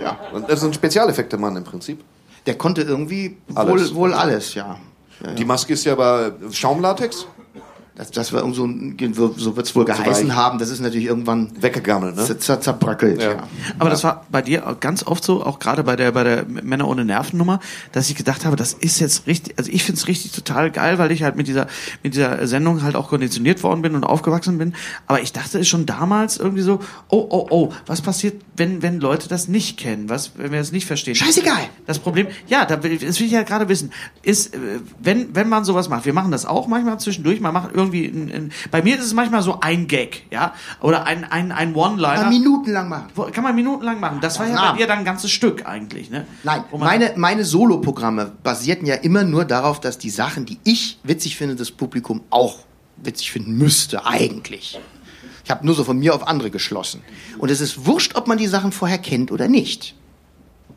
Ja. Und das ist ein Spezialeffekte-Mann im Prinzip. Der konnte irgendwie Alles. wohl, wohl alles, ja. Die Maske ist ja aber Schaumlatex? Das, das war irgend so, ein- so wird es wohl geheißen weich. haben. Das ist natürlich irgendwann Weggegammelt, ne? zer- zer- zerbröckelt. Ja. Aber das war bei dir ganz oft so, auch gerade bei der, bei der Männer ohne Nervennummer, dass ich gedacht habe, das ist jetzt richtig, also ich finde es richtig total geil, weil ich halt mit dieser, mit dieser Sendung halt auch konditioniert worden bin und aufgewachsen bin. Aber ich dachte schon damals irgendwie so, oh, oh, oh, was passiert, wenn, wenn Leute das nicht kennen, was, wenn wir es nicht verstehen? Scheißegal. Das Problem, ja, da will, das will ich ja gerade wissen, ist, äh, wenn, wenn man sowas macht, wir machen das auch manchmal zwischendurch, man macht irgendwie, ein, ein, bei mir ist es manchmal so ein Gag, ja, oder ein, ein, ein One-Liner. Kann minutenlang machen. Kann man minutenlang machen. Das war ja Na. bei dir dann ein ganzes Stück eigentlich, ne? Nein, man- meine, meine Soloprogramme basierten ja immer nur darauf, dass die Sachen, die ich witzig finde, das Publikum auch witzig finden müsste, eigentlich. Ich habe nur so von mir auf andere geschlossen. Und es ist wurscht, ob man die Sachen vorher kennt oder nicht.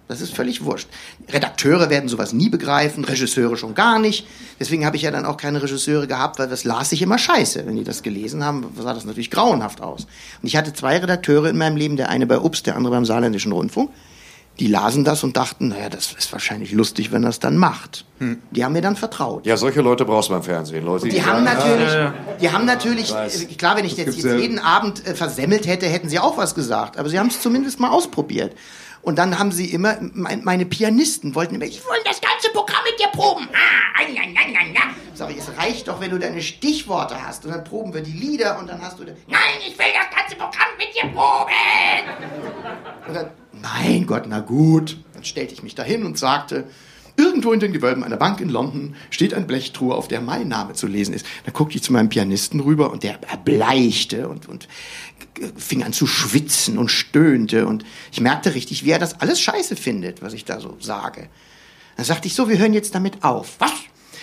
Das ist völlig wurscht. Redakteure werden sowas nie begreifen, Regisseure schon gar nicht. Deswegen habe ich ja dann auch keine Regisseure gehabt, weil das las sich immer scheiße. Wenn die das gelesen haben, sah das natürlich grauenhaft aus. Und ich hatte zwei Redakteure in meinem Leben, der eine bei Ups, der andere beim Saarländischen Rundfunk. Die lasen das und dachten, naja, das ist wahrscheinlich lustig, wenn es dann macht. Die haben mir dann vertraut. Ja, solche Leute brauchst du beim Fernsehen. Leute, Die haben sagen, natürlich, die haben natürlich, weiß. äh, klar, wenn ich jetzt, gibt's jetzt ja- jeden Abend äh, versemmelt hätte, hätten sie auch was gesagt. Aber sie haben es zumindest mal ausprobiert. Und dann haben sie immer, mein, meine Pianisten wollten immer, ich wollen das ganze Programm mit dir proben. Ah, ah, na, na, na, na. sag ich, es reicht doch, wenn du deine Stichworte hast. Und dann proben wir die Lieder und dann hast du, Nein, ich will das ganze Programm mit dir proben. und dann, mein Gott, na gut. Dann stellte ich mich dahin und sagte, Irgendwo in den Gewölben einer Bank in London steht ein Blechtruhe, auf der mein Name zu lesen ist. Da guckte ich zu meinem Pianisten rüber und der erbleichte und, und fing an zu schwitzen und stöhnte und ich merkte richtig, wie er das alles scheiße findet, was ich da so sage. Dann sagte ich so, wir hören jetzt damit auf. Was?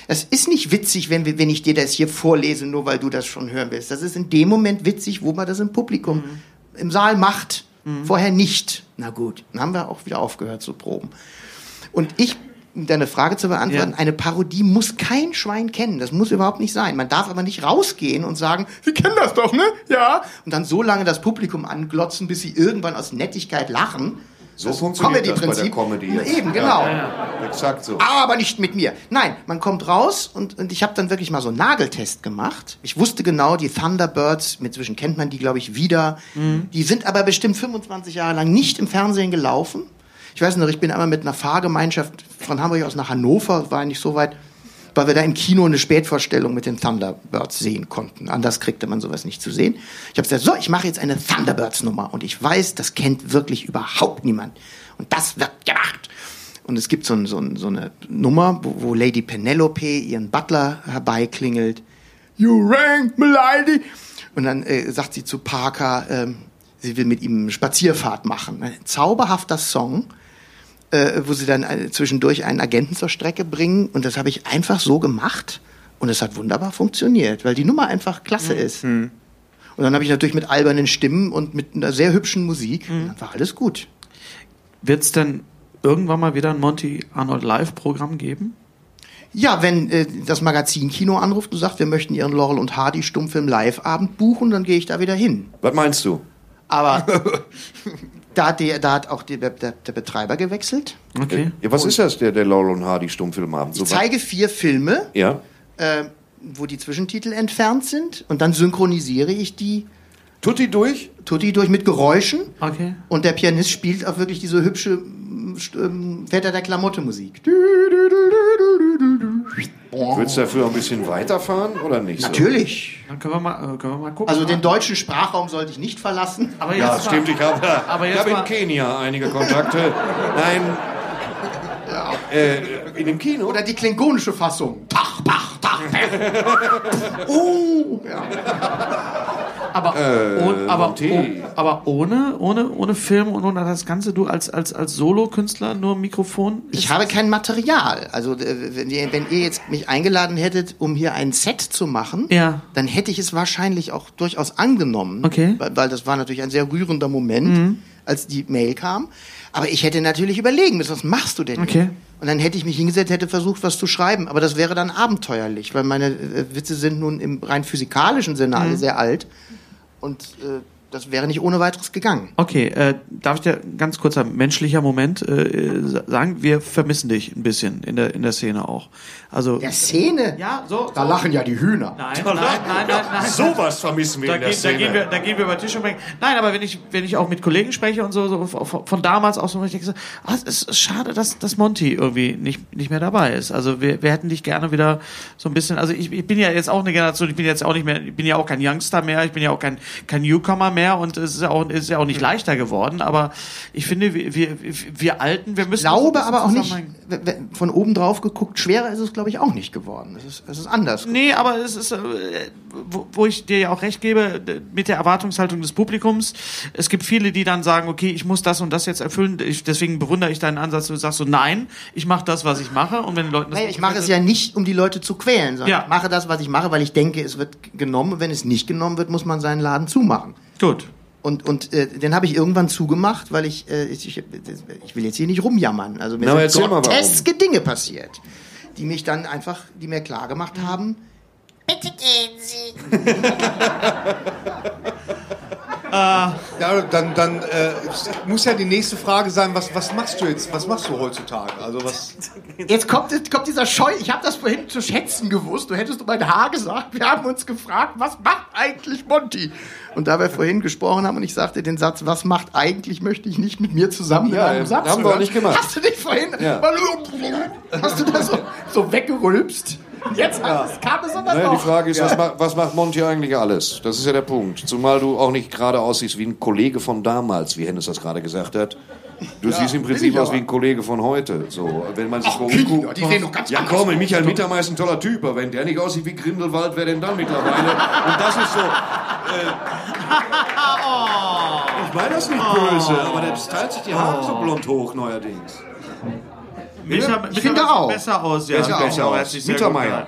Es ist nicht witzig, wenn, wir, wenn ich dir das hier vorlese, nur weil du das schon hören willst. Das ist in dem Moment witzig, wo man das im Publikum, im Saal macht. Vorher nicht. Na gut, dann haben wir auch wieder aufgehört zu proben. Und ich, deine Frage zu beantworten, Ja. eine Parodie muss kein Schwein kennen. Das muss überhaupt nicht sein. Man darf aber nicht rausgehen und sagen, Sie kennen das doch, ne? Ja. Und dann so lange das Publikum anglotzen, bis sie irgendwann aus Nettigkeit lachen. So Das funktioniert das bei der Comedy-Prinzip. Comedy jetzt. Eben, genau. Exakt so. Aber nicht mit mir. Nein, man kommt raus und, und ich habe dann wirklich mal so einen Nageltest gemacht. Ich wusste genau, die Thunderbirds, inzwischen kennt man die, glaube ich, wieder. Die sind aber bestimmt 25 Jahre lang nicht im Fernsehen gelaufen. Ich weiß noch, ich bin einmal mit einer Fahrgemeinschaft von Hamburg aus nach Hannover, war nicht so weit, weil wir da im Kino eine Spätvorstellung mit den Thunderbirds sehen konnten. Anders kriegte man sowas nicht zu sehen. Ich habe gesagt, so, ich mache jetzt eine Thunderbirds-Nummer und ich weiß, das kennt wirklich überhaupt niemand. Und das wird gemacht. Und es gibt so, ein, so, ein, so eine Nummer, wo, wo Lady Penelope ihren Butler herbeiklingelt. You rang, milady. Und dann äh, sagt sie zu Parker, ähm, sie will mit ihm Spazierfahrt machen. Ein zauberhafter Song, äh, wo sie dann äh, zwischendurch einen Agenten zur Strecke bringen. Und das habe ich einfach so gemacht. Und es hat wunderbar funktioniert, weil die Nummer einfach klasse ist. Und dann habe ich natürlich mit albernen Stimmen und mit einer sehr hübschen Musik, dann war alles gut. Wird es denn irgendwann mal wieder ein Monty Arnold Live-Programm geben? Ja, wenn äh, das Magazin Kino anruft und sagt, wir möchten ihren Laurel und Hardy Stummfilm Live-Abend buchen, dann gehe ich da wieder hin. Was meinst du? Aber da hat, die, da hat auch die, der, der Betreiber gewechselt. Okay. Ja, was ist das, der, der Laurel und Hardy Stummfilmabend? Ich zeige vier Filme, Ja. äh, wo die Zwischentitel entfernt sind und dann synchronisiere ich die Tutti durch? Tutti durch mit Geräuschen Okay. und der Pianist spielt auch wirklich diese hübsche St- ähm, Väter der Klamotte Musik. Würdest du dafür ein bisschen weiterfahren oder nicht? so? Natürlich. Dann können wir mal, äh, können wir mal gucken. Also den deutschen Sprachraum sollte ich nicht verlassen. Aber jetzt Ja, mal- stimmt, ich habe Aber ich jetzt hab in Kenia einige Kontakte. Nein. Äh, in dem Kino? Oder die klingonische Fassung. Tach, tach, tach. oh, ja. Aber, oh, aber, Monty. oh, aber ohne, ohne, ohne Film und ohne das Ganze, du als, als, als Solo-Künstler nur Mikrofon? Ich habe kein Material. Also äh, wenn ihr, wenn ihr jetzt mich eingeladen hättet, um hier ein Set zu machen, Ja. dann hätte ich es wahrscheinlich auch durchaus angenommen. Okay. Mhm. Weil, weil das war natürlich ein sehr rührender Moment, als die Mail kam. Aber ich hätte natürlich überlegen müssen, was machst du denn? hier? Okay. Und dann hätte ich mich hingesetzt, hätte versucht, was zu schreiben. Aber das wäre dann abenteuerlich, weil meine äh, Witze sind nun im rein physikalischen Sinne Mhm. alle sehr alt. Und äh, das wäre nicht ohne weiteres gegangen. Okay, äh, darf ich dir ganz kurzer menschlicher Moment äh, sagen? Wir vermissen dich ein bisschen in der, in der Szene auch. Also, Der Szene? ja, so. Da so. lachen ja die Hühner. Nein, nein, nein, nein, nein. Sowas vermissen wir Da, in der gehen, da, Szene. gehen wir, da gehen wir über Tisch und denken, nein, aber wenn ich, wenn ich auch mit Kollegen spreche und so, so von, von damals auch so, ich denke so, ah, es ist schade, dass, dass Monty irgendwie nicht, nicht mehr dabei ist. Also wir, wir hätten dich gerne wieder so ein bisschen, also ich, ich bin ja jetzt auch eine Generation, ich bin jetzt auch nicht mehr, ich bin ja auch kein Youngster mehr, ich bin ja auch kein, kein Newcomer mehr und es ist ja auch, ist ja auch nicht leichter geworden, aber ich finde, wir, wir, wir Alten, wir müssen... Ich glaube aber auch nicht, von oben drauf geguckt, schwerer ist es, glaube ich, auch nicht geworden. Es ist, es ist anders. Nee, aber es ist, äh, wo, wo ich dir ja auch recht gebe, mit der Erwartungshaltung des Publikums. Es gibt viele, die dann sagen, okay, ich muss das und das jetzt erfüllen. Ich, deswegen bewundere ich deinen Ansatz. Du sagst so, nein, ich mache das, was ich mache. Und wenn den Leuten das Nee, nicht ich mache es ja nicht, um die Leute zu quälen, sondern Ja. ich mache das, was ich mache, weil ich denke, es wird genommen. Und wenn es nicht genommen wird, muss man seinen Laden zumachen. Gut. Und, und äh, den habe ich irgendwann zugemacht, weil ich, äh, ich, ich, ich will jetzt hier nicht rumjammern. Also mir Na, sind groteske Dinge passiert, die mich dann einfach, die mir klar gemacht haben, Bitte gehen Sie. Ja, dann, dann äh, muss ja die nächste Frage sein, was, was machst du jetzt? Was machst du heutzutage? Also was? Jetzt kommt, jetzt kommt dieser Scheu. Ich habe das vorhin zu schätzen gewusst. Du hättest um mein Haar gesagt. Wir haben uns gefragt, was macht eigentlich Monty? Und da wir vorhin gesprochen haben und ich sagte den Satz, was macht eigentlich, möchte ich nicht mit mir zusammen Ja, in einem Satz haben wir auch nicht gemacht. Hast du dich vorhin, Ja. hast du da so, so weggerülpst? Jetzt es kam es aber Naja, die. Frage ist, was, macht, was macht Monty eigentlich alles? Das ist ja der Punkt. Zumal du auch nicht gerade aussiehst wie ein Kollege von damals, wie Hennes das gerade gesagt hat. Du siehst im Prinzip aus wie ein Kollege von heute. So, wenn man sich so Kinder, umguckt. die sehen doch ganz Ja komm, aus. Michael Mittermeier ist ein toller Typ, aber wenn der nicht aussieht wie Grindelwald, wer denn dann mittlerweile? Und das ist so. Äh, ich meine das nicht böse, aber der stylt sich die Haare so blond hoch neuerdings. Micha, Ich finde auch. besser aus, ja. Micha besser hat aus. Mittermeier.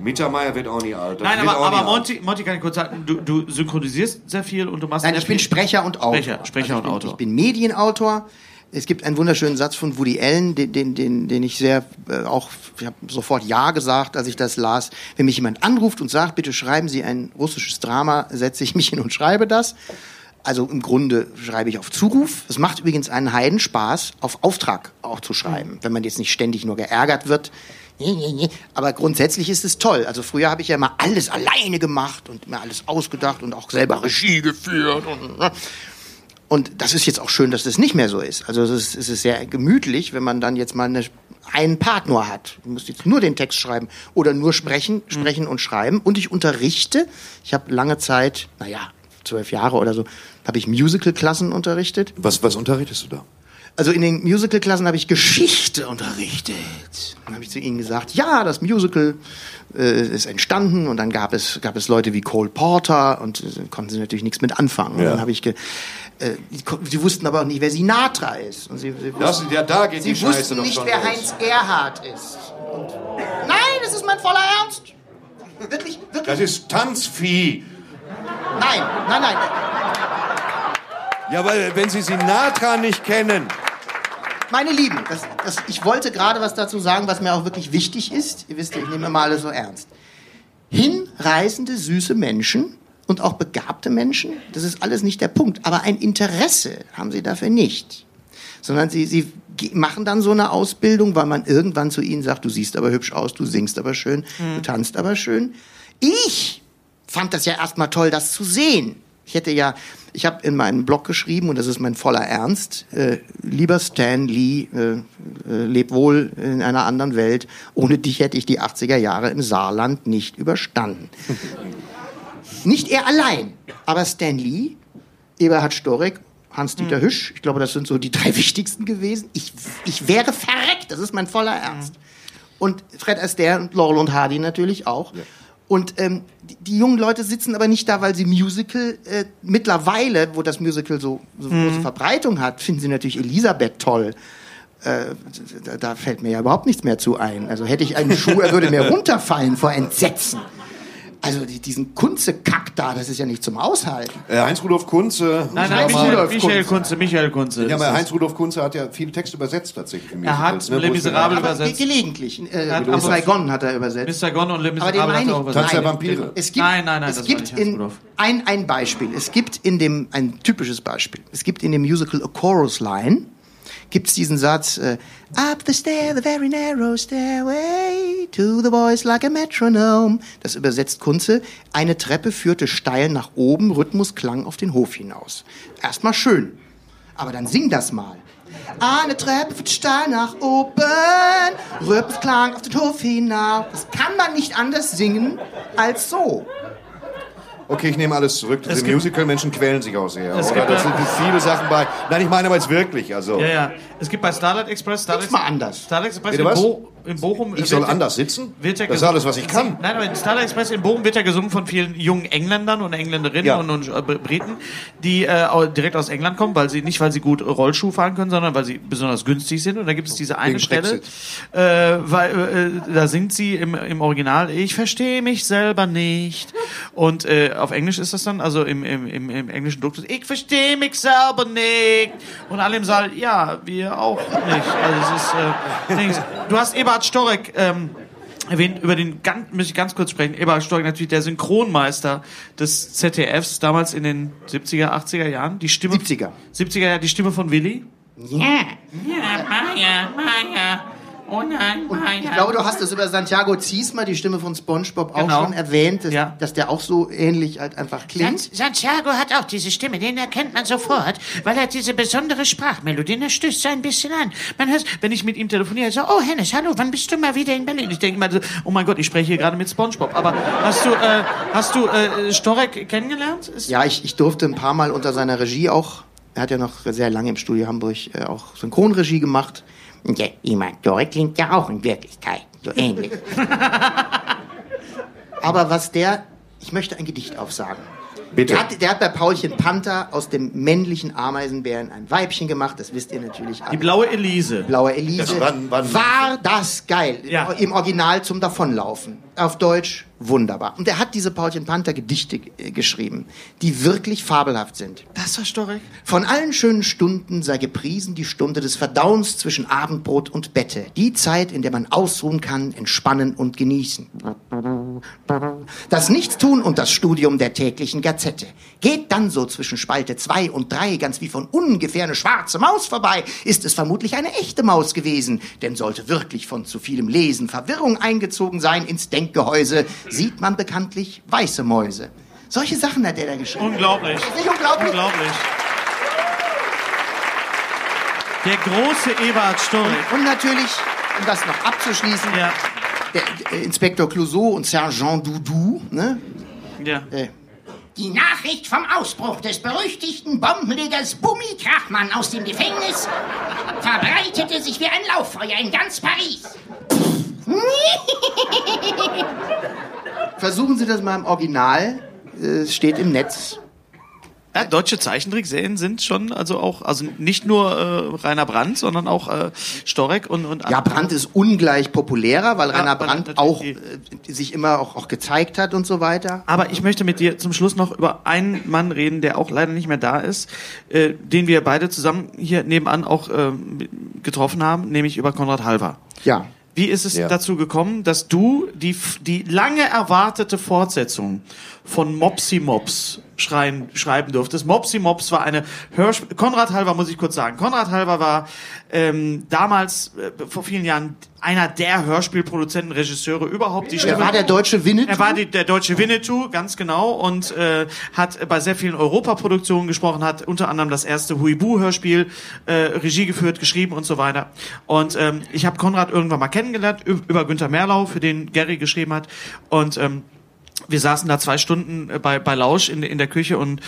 Mittermeier wird auch nie alt. Das Nein, aber, auch aber alt. Monty, Monty kann ich kurz sagen, du, du synchronisierst sehr viel und du machst Nein, ich bin Sprecher und Autor. Sprecher, Sprecher Also ich und bin, Autor. Ich bin Medienautor. Es gibt einen wunderschönen Satz von Woody Allen, den, den, den, den ich sehr äh, auch, ich habe sofort Ja gesagt, als ich das las. Wenn mich jemand anruft und sagt, bitte schreiben Sie ein russisches Drama, setze ich mich hin und schreibe das. Also im Grunde schreibe ich auf Zuruf. Es macht übrigens einen Heidenspaß, auf Auftrag auch zu schreiben, wenn man jetzt nicht ständig nur geärgert wird. Aber grundsätzlich ist es toll. Also früher habe ich ja immer alles alleine gemacht und mir alles ausgedacht und auch selber Regie geführt. Und, ne? und das ist jetzt auch schön, dass das nicht mehr so ist. Also es ist, es ist sehr gemütlich, wenn man dann jetzt mal eine, einen Part nur hat. Du musst jetzt nur den Text schreiben oder nur sprechen, sprechen und schreiben. Und ich unterrichte. Ich habe lange Zeit, naja, zwölf Jahre oder so, habe ich Musical-Klassen unterrichtet. Was, was unterrichtest du da? Also in den Musical-Klassen habe ich Geschichte unterrichtet. Dann habe ich zu ihnen gesagt, ja, das Musical äh, ist entstanden und dann gab es, gab es Leute wie Cole Porter und äh, konnten sie natürlich nichts mit anfangen. Und Ja. dann habe ich ge äh, die, wussten aber auch nicht, wer Sinatra ist. Und sie, sie wussten, ja, da geht die sie Scheiße wussten nicht, wer los. Heinz Erhardt ist. Und nein, das ist mein voller Ernst. Wirklich, wirklich. Das ist Tanzvieh. Nein, nein, nein. Ja, weil wenn Sie Sinatra nicht kennen. Meine Lieben, das, das, ich wollte gerade was dazu sagen, was mir auch wirklich wichtig ist. Ihr wisst ja, ich nehme immer alles so ernst. Hinreißende, süße Menschen und auch begabte Menschen, das ist alles nicht der Punkt. Aber ein Interesse haben sie dafür nicht. Sondern sie, sie machen dann so eine Ausbildung, weil man irgendwann zu ihnen sagt, du siehst aber hübsch aus, du singst aber schön, du tanzt aber schön. Ich fand das ja erstmal toll, das zu sehen. Ich hätte ja, ich habe in meinem Blog geschrieben, und das ist mein voller Ernst, äh, lieber Stan Lee, äh, äh, leb wohl in einer anderen Welt. Ohne dich hätte ich die 80er Jahre im Saarland nicht überstanden. nicht er allein, aber Stan Lee, Eberhard Storek, Hans-Dieter Hüsch, ich glaube, das sind so die drei wichtigsten gewesen. Ich, ich wäre verreckt, das ist mein voller Ernst. Und Fred Astaire und Laurel und Hardy natürlich auch. Und ähm, die, die jungen Leute sitzen aber nicht da, weil sie Musical äh, mittlerweile, wo das Musical so, so große Verbreitung hat, finden sie natürlich Elisabeth toll. Äh, da, da fällt mir ja überhaupt nichts mehr zu ein. Also hätte ich einen Schuh, er würde mir runterfallen vor Entsetzen. Also die, diesen Kunze-Kack da, das ist ja nicht zum Aushalten. Äh, Heinz-Rudolf Kunze. Nein, nein, Michael, Michael Kunze, Michael Kunze. Ja, aber. Heinz-Rudolf Kunze hat ja viele Texte übersetzt tatsächlich. für Er hat ne, Miserables Aber übersetzt. ge gelegentlich. Äh, hat aber- Saigon hat er übersetzt. Mr. Gon und Le Miserable hat meine er auch ich. übersetzt. Tanz der Nein, Vampire. Es gibt, Nein, nein, nein, es das war gibt nicht in, ein, ein Beispiel. Es gibt in dem, ein typisches Beispiel. Es gibt in dem Musical A Chorus Line, gibt es diesen Satz, äh, Up the stair, the very narrow stairway, to the voice like a metronome. Das übersetzt Kunze. Eine Treppe führte steil nach oben, Rhythmus klang auf den Hof hinaus. Erstmal schön. Aber dann sing das mal. Eine Treppe führt steil nach oben, Rhythmus klang auf den Hof hinaus. Das kann man nicht anders singen als so. Okay, ich nehme alles zurück. Diese Musical-Menschen quälen sich auch sehr. Es Oder? gibt Das sind viele Sachen bei. Nein, ich meine aber jetzt wirklich. Also, Ja, ja. Es gibt bei Starlight Express, Starlight, mal anders. Starlight Express Bitte was? Bo in Bochum. ich soll anders sitzen? Wird ja das ist alles, was ich kann. Nein, aber in Starlight Express in Bochum wird ja gesungen von vielen jungen Engländern und Engländerinnen Ja. und, und äh, Briten, die äh, direkt aus England kommen, weil sie nicht, weil sie gut Rollschuh fahren können, sondern weil sie besonders günstig sind. Und da gibt es diese eine Wegen Stelle, äh, weil äh, da singt sie im, im Original: Ich verstehe mich selber nicht. Und äh, auf Englisch ist das dann, also im, im, im, im englischen Duktus: Ich verstehe mich selber nicht. Und alle im Saal: Ja, wir auch nicht. Also es ist. Du hast Eberhard Storek. Ähm, erwähnt, über den ganz, muss ich ganz kurz sprechen. Eberhard Stork natürlich der Synchronmeister des ZDFs damals in den 70er, 80er Jahren. Die Stimme 70er. 70er Jahre, die Stimme von Willi. Ja, Maya, Maya. Oh nein, Maya. Ich glaube, du hast es über Santiago Ziesmer, die Stimme von SpongeBob, auch Genau. schon erwähnt, dass, Ja. dass der auch so ähnlich halt einfach klingt. San- Santiago hat auch diese Stimme, den erkennt man sofort, weil er diese besondere Sprachmelodie, der stößt so ein bisschen an. Man hört, wenn ich mit ihm telefoniere, so, oh Hennes, hallo, wann bist du mal wieder in Berlin? Ich denke mal, so, oh mein Gott, ich spreche hier gerade mit SpongeBob. Aber hast du, äh, hast du äh, Storek kennengelernt? Ist, Ja, ich, ich durfte ein paar Mal unter seiner Regie auch Er hat ja noch sehr lange im Studio Hamburg äh, auch Synchronregie gemacht. Ja, Dore klingt ja auch in Wirklichkeit so ähnlich. Aber was der, ich möchte ein Gedicht aufsagen. Bitte. Der hat, der hat bei Paulchen Panther aus dem männlichen Ameisenbären ein Weibchen gemacht, das wisst ihr natürlich alle. Die blaue Elise. Blaue Elise. Das wann- wann- War das geil. Ja. Im Original zum Davonlaufen. Auf Deutsch wunderbar. Und er hat diese Paulchen Panther Gedichte äh, geschrieben, die wirklich fabelhaft sind. Das war Storek. Von allen schönen Stunden sei gepriesen die Stunde des Verdauens zwischen Abendbrot und Bette. Die Zeit, in der man ausruhen kann, entspannen und genießen. Das Nichtstun und das Studium der täglichen Gazette. Geht dann so zwischen Spalte 2 und 3 ganz wie von ungefähr eine schwarze Maus vorbei, ist es vermutlich eine echte Maus gewesen. Denn sollte wirklich von zu vielem Lesen Verwirrung eingezogen sein ins Denkgehäuse, sieht man bekanntlich weiße Mäuse. Solche Sachen hat er da geschrieben. Unglaublich. Ist nicht unglaublich? Unglaublich. Der große Eberhard Storek. Und natürlich, um das noch abzuschließen, Ja, der, äh, Inspektor Clouseau und Sergeant Doudou, ne? ja. Äh, Die Nachricht vom Ausbruch des berüchtigten Bombenlegers Bummi Krachmann aus dem Gefängnis verbreitete sich wie ein Lauffeuer in ganz Paris. versuchen Sie das mal im Original. Äh, Es steht im Netz. Ja, deutsche Zeichentrickserien sind schon, also auch, also nicht nur äh, Rainer Brandt, sondern auch äh, Storek und, und Ja, Brandt ist ungleich populärer, weil Rainer aber Brandt auch äh, sich immer auch, auch gezeigt hat und so weiter. Aber ich möchte mit dir zum Schluss noch über einen Mann reden, der auch leider nicht mehr da ist, äh, den wir beide zusammen hier nebenan auch ähm, getroffen haben, nämlich über Konrad Halver. Ja. Wie ist es Ja. dazu gekommen, dass du die, die lange erwartete Fortsetzung von Mopsy Mops schreien, schreiben durftest? Mopsy Mops war eine Hörspiel... Konrad Halver muss ich kurz sagen. Konrad Halver war ähm, damals, äh, vor vielen Jahren, einer der Hörspielproduzenten, Regisseure überhaupt. Die Er war der deutsche Winnetou. er war die, der deutsche Winnetou, ganz genau, und äh, hat bei sehr vielen Europaproduktionen gesprochen, hat unter anderem das erste Huibu-Hörspiel äh, Regie geführt, geschrieben und so weiter. Und ähm, ich habe Konrad irgendwann mal kennengelernt üb- über Günter Merlau, für den Gary geschrieben hat. Und ähm, wir saßen da zwei Stunden äh, bei, bei Lausch in, in der Küche und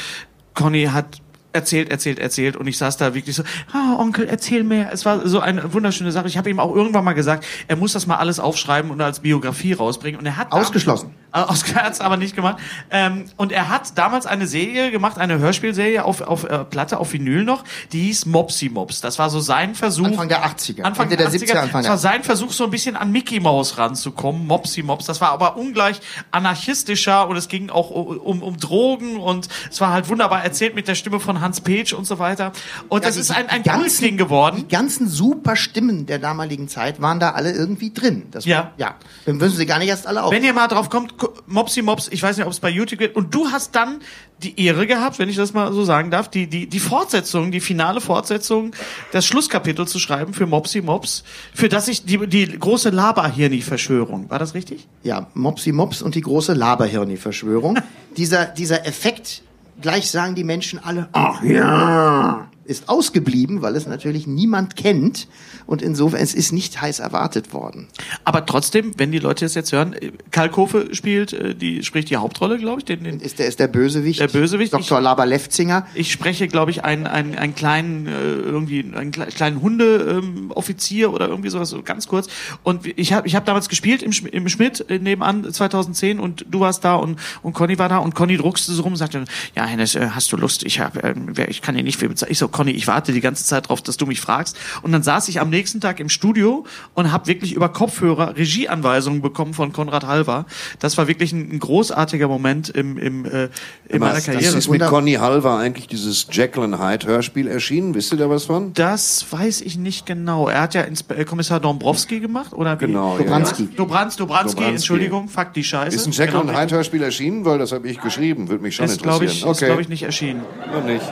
Conny hat erzählt, erzählt, erzählt und ich saß da wirklich so, ah, Onkel, erzähl mehr. Es war so eine wunderschöne Sache. Ich habe ihm auch irgendwann mal gesagt, er muss das mal alles aufschreiben und als Biografie rausbringen. Und er hat Ausgeschlossen. Oscar hat es aber nicht gemacht. Ähm, und er hat damals eine Serie gemacht, eine Hörspielserie auf, auf äh, Platte, auf Vinyl noch, die hieß Mopsy Mops. Das war so sein Versuch. Anfang der 80er. Anfang der, der 70er. 70er, Anfang das war der sein Versuch, so ein bisschen an Mickey Mouse ranzukommen. Mopsy Mops. Das war aber ungleich anarchistischer und es ging auch um, um, Drogen und es war halt wunderbar erzählt mit der Stimme von Hans Petsch und so weiter. Und das die- ist ein, ein Kultding geworden. Die ganzen super Stimmen der damaligen Zeit waren da alle irgendwie drin. Das Ja. ja. Dann müssen sie gar nicht erst alle auf. Wenn ihr mal drauf kommt, Mopsy Mops, ich weiß nicht, ob es bei YouTube geht, und du hast dann die Ehre gehabt, wenn ich das mal so sagen darf, die, die, die Fortsetzung, die finale Fortsetzung, das Schlusskapitel zu schreiben für Mopsy Mops, für das ich die, die große Laberhirni-Verschwörung, war das richtig? Ja, Mopsy Mops und die große Laberhirni-Verschwörung. dieser, dieser Effekt, gleich sagen die Menschen alle, ach ja, ist ausgeblieben, weil es natürlich niemand kennt. Und insofern, es ist nicht heiß erwartet worden. Aber trotzdem, wenn die Leute das jetzt hören, äh, Kalkofe spielt, äh, die spricht die Hauptrolle, glaube ich, den, den Ist der, ist der Bösewicht. Der Bösewicht, Dr. Laber-Lefzinger. Ich spreche, glaube ich, einen, einen, einen kleinen, äh, irgendwie, einen kle- kleinen Hundeoffizier ähm, Offizier oder irgendwie sowas, so ganz kurz. Und ich habe ich hab damals gespielt im, im Schmidt äh, nebenan 2010 und du warst da und, und Conny war da und Conny druckste so rum und sagte, ja, Hennes, äh, hast du Lust? Ich hab, ähm, wer- ich kann dir nicht viel bezahlen. Ich so, Conny, ich warte die ganze Zeit drauf, dass du mich fragst. Und dann saß ich am nächsten Tag im Studio und habe wirklich über Kopfhörer Regieanweisungen bekommen von Konrad Halver. Das war wirklich ein, ein großartiger Moment im, im, äh, in meiner Das Karriere. ist mit Conny Halver eigentlich dieses and Hyde Hörspiel erschienen. Wisst ihr da was von? Das weiß ich nicht genau. Er hat ja ins äh, Kommissar Dombrowski gemacht, oder wie? Genau, ja. Dobranski. Dobranz, Dobranski, Dobranski. Entschuldigung, fuck die Scheiße. Ist ein Jekyll Genau, Hyde Hörspiel erschienen? Weil das habe ich geschrieben. Würde mich schon Ist, interessieren. ich, ist, glaube ich, nicht erschienen. Noch nicht.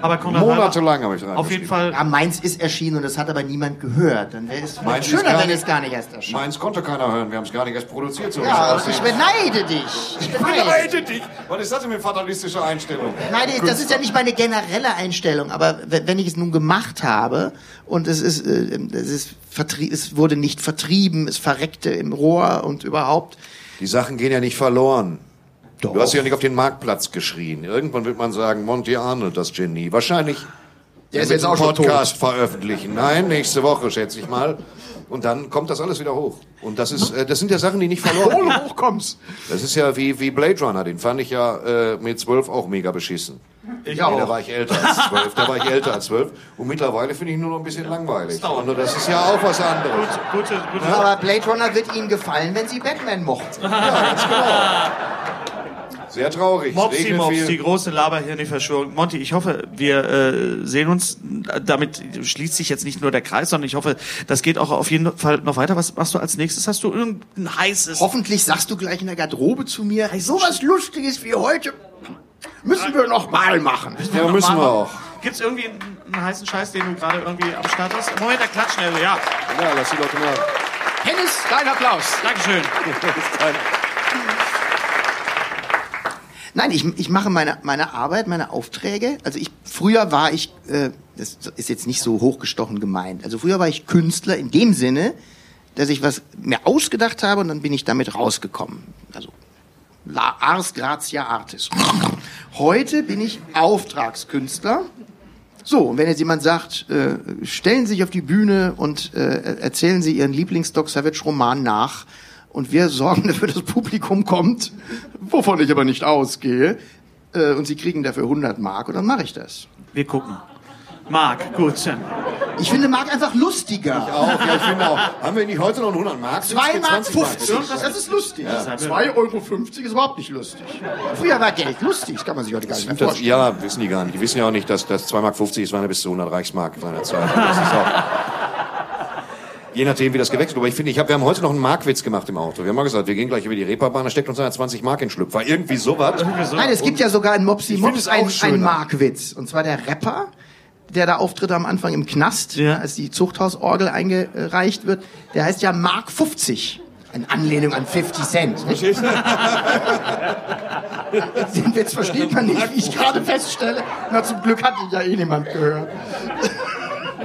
Aber Konrad Monatelang Halver- habe ich dran Auf jeden. Fall. Ja, meins ist erschienen und das hat aber niemand gehört. Dann wäre es Meins ist schöner, wenn es gar nicht erst erscheint. Meins konnte keiner hören. Wir haben es gar nicht erst produziert. So Ja, ich aussieht. beneide dich. Ich beneide. Dich! Was ist das denn für eine fatalistische Einstellung? Nein, das ist ja nicht meine generelle Einstellung, aber wenn ich es nun gemacht habe und es ist, äh, es ist vertrie es wurde nicht vertrieben, es verreckte im Rohr und überhaupt. Die Sachen gehen ja nicht verloren. Doch. Du hast ja nicht auf den Marktplatz geschrien. Irgendwann wird man sagen, Monty Arnold, das Genie. Wahrscheinlich Der ist jetzt auch schon Podcast veröffentlichen. Nein, nächste Woche, schätze ich mal. Und dann kommt das alles wieder hoch. Und das ist, äh, das sind ja Sachen, die nicht verloren hoch, komm's. Das ist ja wie, wie Blade Runner, den fand ich ja äh, mit zwölf auch mega beschissen. Ich Nee, da auch. war ich älter als zwölf. Da war ich älter als zwölf. Und mittlerweile finde ich ihn nur noch ein bisschen langweilig. Und das ist ja auch was anderes. Gute, gute. Aber Blade Runner wird Ihnen gefallen, wenn Sie Batman mochten. Sehr traurig. Es Mopsi Mops, die große Laberhirni-Verschwörung. Monty, ich hoffe, wir äh, sehen uns. Damit schließt sich jetzt nicht nur der Kreis, sondern ich hoffe, das geht auch auf jeden Fall noch weiter. Was machst du als nächstes? Hast du irgendein heißes... Hoffentlich sagst du gleich in der Garderobe zu mir, so was Lustiges wie heute müssen wir noch mal machen. Ja, müssen wir auch. Gibt's irgendwie einen, heißen Scheiß, den du gerade irgendwie am Start hast? Moment, der klatscht schnell. Ja, Ja, lass die Leute mal. Hennes, dein Applaus. Dankeschön. Nein, ich, ich mache meine, meine Arbeit, meine Aufträge. Also ich früher war ich, äh, das ist jetzt nicht so hochgestochen gemeint. Also früher war ich Künstler in dem Sinne, dass ich was mir ausgedacht habe und dann bin ich damit rausgekommen. Also La Ars Gratia Artis. Heute bin ich Auftragskünstler. So, und wenn jetzt jemand sagt, äh, stellen Sie sich auf die Bühne und äh, erzählen Sie Ihren Lieblings-Doc Savage-Roman nach und wir sorgen dafür, dass das Publikum kommt, wovon ich aber nicht ausgehe, äh, und Sie kriegen dafür 100 Mark und dann mache ich das. Wir gucken. Marc, gut. Ich finde Mark einfach lustiger. Auch, ja, ich finde auch. Haben wir nicht heute noch einen 100 Mark? 2 Mark 20 50, das ist lustig. 2,50 Euro ist überhaupt nicht lustig. Früher war Geld lustig, das kann man sich heute gar nicht mehr Das, vorstellen. ja, wissen die gar nicht. Die wissen ja auch nicht, dass das 2,50 Mark ist, waren ja bis zu 100 Reichsmark seiner Zeit. Das ist auch, je nachdem, wie das gewechselt wird. Aber ich finde, ich hab, wir haben heute noch einen Markwitz gemacht im Auto. Wir haben mal gesagt, wir gehen gleich über die Reeperbahn, da steckt uns einer 20 Mark in den Schlüpfer. Irgendwie sowas. Nein, es gibt ja sogar in Mopsi Mops einen, einen Markwitz. Und zwar der Rapper, der da auftritt am Anfang im Knast, Ja. als die Zuchthausorgel eingereicht wird. Der heißt ja Mark 50. In Anlehnung an 50 Cent. Nicht? Den Witz versteht man nicht, wie ich gerade feststelle. Na, zum Glück hat ihn ja eh niemand gehört.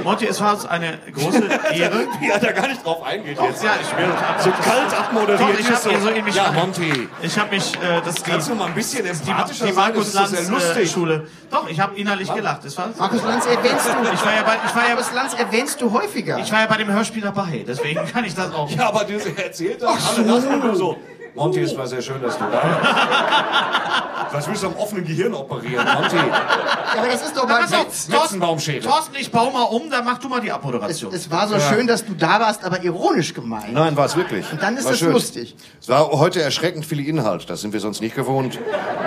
Monty, es war uns eine große Ehre. Wie er da gar nicht drauf eingeht jetzt. Ja, ich will So kalt abmoderiert. Doch, ich habe so in mich Ja, Monty. Ich habe mich, äh, das Kannst du mal ein bisschen die, empathischer die sein? Markus Lanz so äh, Schule. Doch, ich habe innerlich gelacht. Das war, Markus Lanz erwähnst du. ich war ja bei, ich war ja, Markus Lanz erwähnst du häufiger. ich war ja bei dem Hörspiel dabei. Deswegen kann ich das auch. Ja, aber du erzählt das. Alle lachen nur so. Monty, es war sehr schön, dass du da warst. Was willst du am offenen Gehirn operieren, Monty? Ja, aber das ist doch mal auf, Witz. Metzenbaumschädel. Thorsten, ich baue mal um, dann mach du mal die Abmoderation. Es war so schön, dass du da warst, aber ironisch gemeint. Nein, war es wirklich. Und dann ist das lustig. Es war heute erschreckend viel Inhalt. Das sind wir sonst nicht gewohnt.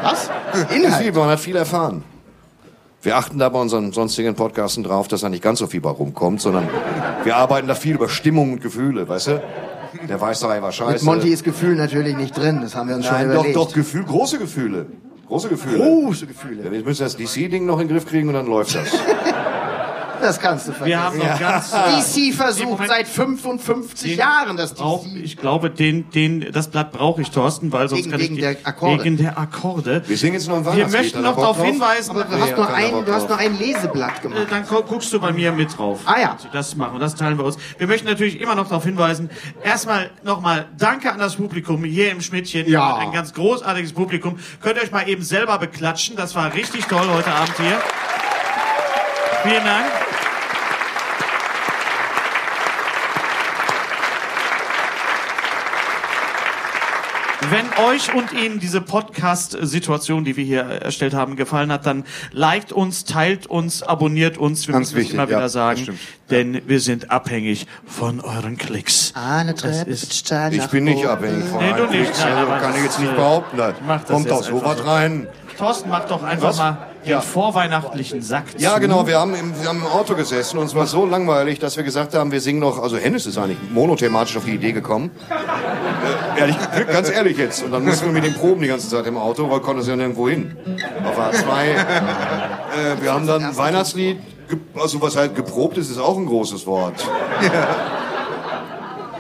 Was? Viel, Inhalt. man hat viel erfahren. Wir achten da bei unseren sonstigen Podcasten drauf, dass da nicht ganz so viel bei rumkommt, sondern wir arbeiten da viel über Stimmung und Gefühle, weißt du? Der Weißerei war scheiße. Mit Monty ist Gefühl natürlich nicht drin, das haben wir uns schon Nein, doch, überlegt. doch, Gefühl, große Gefühle. Große Gefühle. Große Gefühle. Ja, wir müssen das DC-Ding noch in den Griff kriegen und dann läuft das. Das kannst du vergessen. Wir haben noch ganz. äh, DC versucht Moment. seit 55 Jahren, dass Brauch, DC... ich glaube, den, den, das Blatt brauche ich, Thorsten, weil sonst Wegen- kann ich wegen nicht- der Akkorde. Wegen der Akkorde. Wir singen jetzt noch ein Wir möchten noch darauf hinweisen, Aber du hast, nur keiner ein, du hast nur ein Leseblatt Äh, gemacht. Dann gu- guckst du bei mir mit drauf. Ah ja. Das machen wir, das teilen wir uns. Wir möchten natürlich immer noch darauf hinweisen. Erstmal nochmal Danke an das Publikum hier im Schmidtchen. Ja. Ein ganz großartiges Publikum. Könnt ihr euch mal eben selber beklatschen. Das war richtig toll heute Abend hier. Vielen Dank. Wenn euch und Ihnen diese Podcast-Situation, die wir hier erstellt haben, gefallen hat, dann liked uns, teilt uns, abonniert uns. Wir Ganz müssen es wichtig, immer wieder ja, sagen, denn wir sind abhängig von euren Klicks. Eine Treppe ist- steil Ich nach bin nicht oben. abhängig von Nee, du nicht, Klicks, nein, also kann ich jetzt nicht äh, behaupten. Kommt was so. rein. Thorsten, mach doch einfach Was? mal Ja. vorweihnachtlichen Sack Ja, zu. genau. Wir haben, im, wir haben im Auto gesessen und es war so langweilig, dass wir gesagt haben, wir singen noch. Also Hennes ist eigentlich monothematisch auf die Idee gekommen. Äh, ehrlich, ganz ehrlich jetzt. Und dann mussten wir mit den Proben die ganze Zeit im Auto, weil konnte es ja nirgendwo hin. Auf A2. Äh, wir haben dann ein Weihnachtslied, also was halt geprobt ist, ist auch ein großes Wort.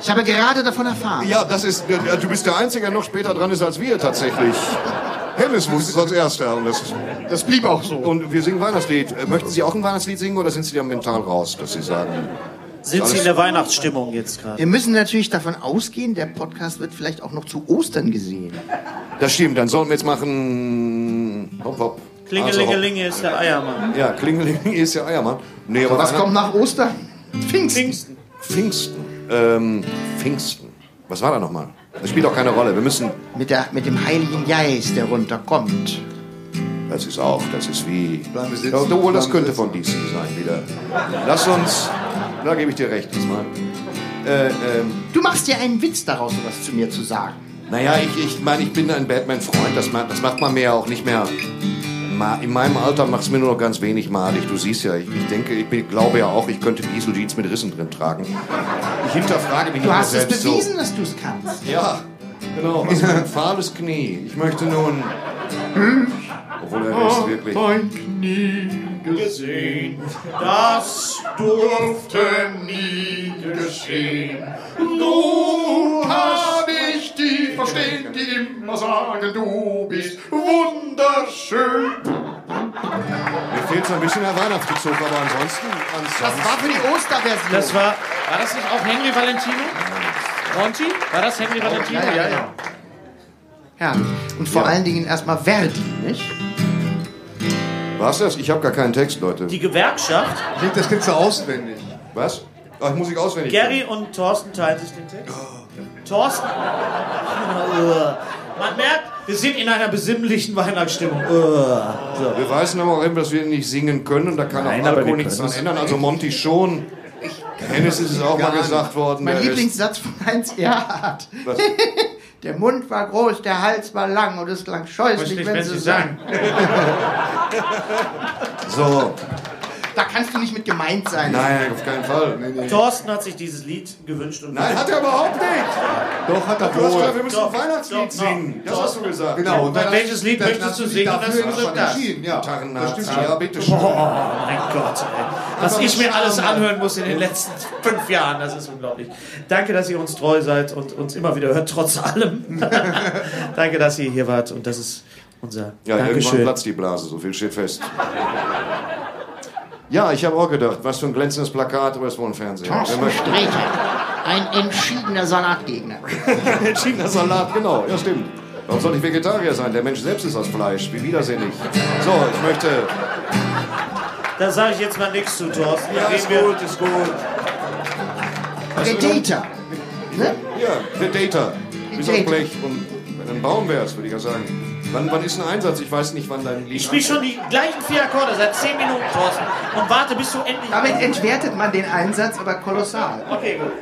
Ich habe gerade davon erfahren. Ja, das ist, äh, du bist der Einzige, der noch später dran ist als wir tatsächlich. Hennes wusste es als erster. Und, das, Das blieb auch so. und wir singen Weihnachtslied. Möchten Sie auch ein Weihnachtslied singen oder sind Sie da mental raus, dass Sie sagen? Sind Sie in der Weihnachtsstimmung jetzt gerade? Wir müssen natürlich davon ausgehen, der Podcast wird vielleicht auch noch zu Ostern gesehen. Das stimmt, dann sollen wir jetzt machen. Hopp, hopp. Klingelingeling ist der Eiermann. Ja, Klingeling ist ja Eiermann. Nee, aber Was einer- kommt nach Ostern? Pfingsten. Pfingsten. Pfingsten. Ähm, Pfingsten. Was war da nochmal? Das spielt auch keine Rolle. Wir müssen. Mit, der, mit dem Heiligen Geist, der runterkommt. Das ist auch, das ist wie. Bleiben wir sitzen, Ja, obwohl, das könnte von DC sein wieder. Lass uns. Da gebe ich dir recht diesmal. Äh, ähm, Du machst dir einen Witz daraus, sowas zu mir zu sagen. naja, ich, ich meine, ich bin ein Batman-Freund. Das, das macht man mir auch nicht mehr. In meinem Alter macht es mir nur noch ganz wenig malig. Du siehst ja, ich, ich denke, ich bin, glaube ja auch, ich könnte Diesel Jeans mit Rissen drin tragen. Ich hinterfrage mich Du hast es bewiesen, dass du es kannst. So. Ja, genau. Was ein fahles Knie. Ich möchte nun. Obwohl er ist wirklich. Dein Knie gesehen, Das durfte nie geschehen. Du hab ich die verstehen, die immer sagen, du bist wunderschön. Mir fehlt so ein bisschen der Weihnachtsbezug, aber ansonsten. Das war für die Osterversion. Das war, war das nicht auch Henry Valentino? Monty? War das Henry Valentino? ja, ja, ja. Herrlich. Und vor Ja. allen Dingen erstmal Verdi, nicht? Was das? Ich habe gar keinen Text, Leute. Die Gewerkschaft, Klingt das Ganze auswendig. Was? Ach, muss ich auswendig. Gary und Thorsten teilen sich den Text. Thorsten. Man merkt, wir sind in einer besinnlichen Weihnachtsstimmung. So. Wir weisen aber auch eben, dass wir nicht singen können und da kann Nein, auch Alkohol nichts dran ändern. Also Monty schon. Hennis ist es auch mal gesagt worden. Mein Lieblingssatz von Heinz Erhardt. Was? Der Mund war groß, der Hals war lang und es klang scheußlich, wenn sie sang. So. Da kannst du nicht mit gemeint sein. Nein, auf keinen Fall. Thorsten hat sich dieses Lied gewünscht. Und Nein, hat er überhaupt nicht. Doch, hat er Du hast gesagt, wir müssen Doch, ein Weihnachtslied doch, doch. singen. Das hast du gesagt. Genau. Und dann welches Lied dann möchtest du singen? dafür Hast du gesagt, irgendwann das? entschieden, Ja, das Gitarrennazi, stimmt ja, bitteschön. Oh mein Gott, ey. Was ich mir alles anhören muss in den letzten fünf Jahren, das ist unglaublich. Danke, dass ihr uns treu seid und uns immer wieder hört, trotz allem. Danke, dass ihr hier wart und das ist unser Ja, irgendwann Dankeschön. platzt die Blase, so viel steht fest. Ja, ich habe auch gedacht, was für ein glänzendes Plakat, aber es war ein Fernseher. Thorsten Wenn Sträter, ein entschiedener Salatgegner. Entschiedener Salat, genau, ja stimmt. Warum soll ich Vegetarier sein? Der Mensch selbst ist aus Fleisch. Wie widersinnig. So, ich möchte. Da sage ich jetzt mal nichts zu, Thorsten. Ja, ist gut, ist gut. Predator. Ne? Ja, Predator. Wie so ein Predator. Blech. Und dann bauen wir es, würde ich ja sagen. Wann, wann ist ein Einsatz? Ich weiß nicht, wann dein Lied Ich spiele schon die gleichen vier Akkorde seit zehn Minuten, Thorsten. Und warte, bis du endlich... Damit entwertet man den Einsatz aber kolossal. Okay, gut.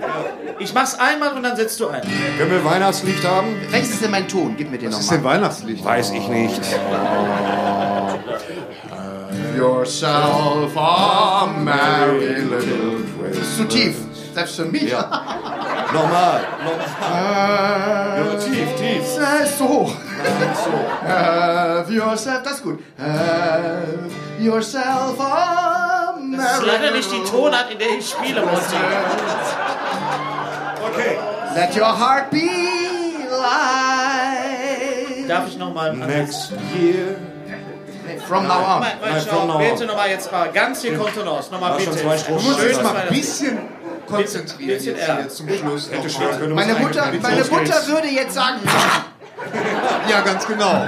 Ich mach's einmal und dann setzt du ein. Können wir Weihnachtslied haben? Welches ist denn mein Ton? Gib mir den Das ist ein nochmal. Weihnachtslied. Weiß ich nicht. Yourself a merry little Christmas. Zu tief. Selbst für mich. Ja. Nochmal. Nochmal. Ja, tief, tief. Das ist so hoch. Have yourself, das ist gut. Have yourself a merry Das ist leider nicht die Tonart, in der ich spiele, Monty. Okay. Let your heart be light. Darf ich nochmal... Next year. From now on. Mal, mal Nein, schau, from now bitte nochmal jetzt mal ganz hier Kontenance. Nochmal bitte. Du musst dich mal ein bisschen konzentrieren bisschen jetzt, jetzt zum Schluss. Meine Mutter, meine Mutter würde jetzt sagen, Ja, ganz genau.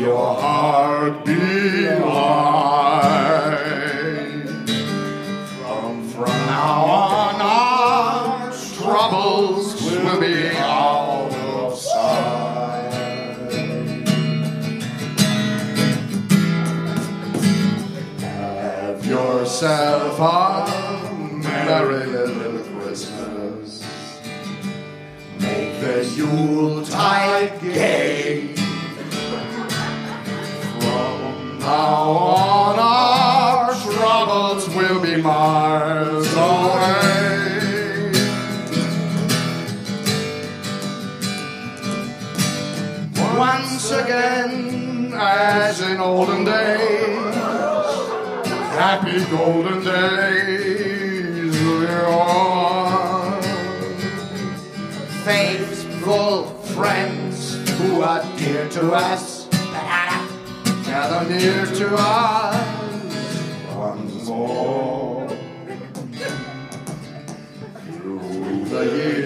Your heart be light. Yourself a merry little Christmas. Make the Yuletide gay. Golden days of yore. Faithful friends who are dear to us, gather near to us once more. Through the years,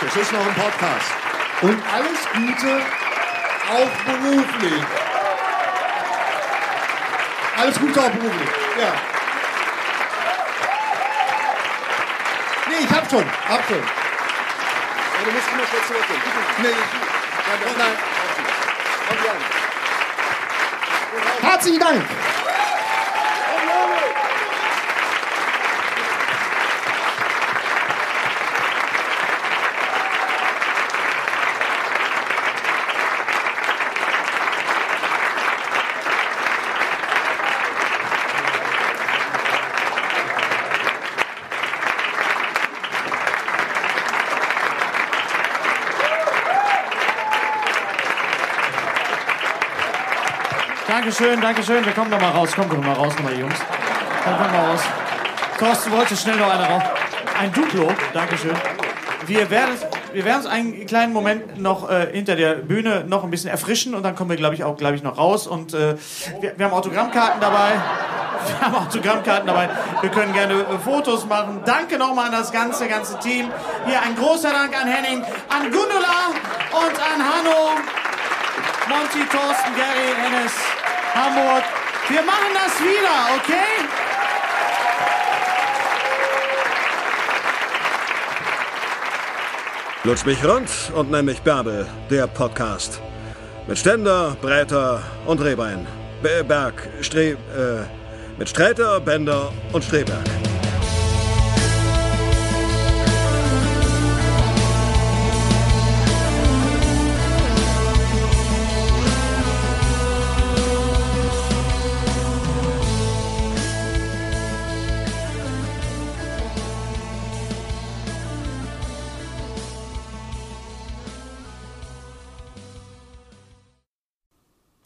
Podcast. Ist noch ein Podcast. Und alles Gute, auch beruflich. Alles Gute auch beruflich. Ja. Nee, ich hab schon. Hab schon. Ja, du musst immer schnell zurückgehen. Nee, ja, nein. Jan. Herzlichen Dank. Dankeschön, Dankeschön. Wir kommen noch mal raus. Komm, komm mal raus, nochmal, Jungs. Komm, komm mal raus. Thorsten wollte schnell noch eine raus. Ein Duplo, Dankeschön. Wir werden, wir werden uns einen kleinen Moment noch äh, hinter der Bühne noch ein bisschen erfrischen und dann kommen wir, glaube ich, auch glaube ich, noch raus. Und äh, wir, wir haben Autogrammkarten dabei. Wir haben Autogrammkarten dabei. Wir können gerne äh, Fotos machen. Danke nochmal an das ganze, ganze Team. Hier ein großer Dank an Henning, an Gundula und an Hanno. Monty, Thorsten, Gary, Hennes, Hamburg. Wir machen das wieder, okay? Lutsch mich rund und nenn mich Bärbel, der Podcast. Mit Ständer, Breiter und Rehbein. Be- Berg, Stre... Äh, mit Sträter, Bender und Streberg.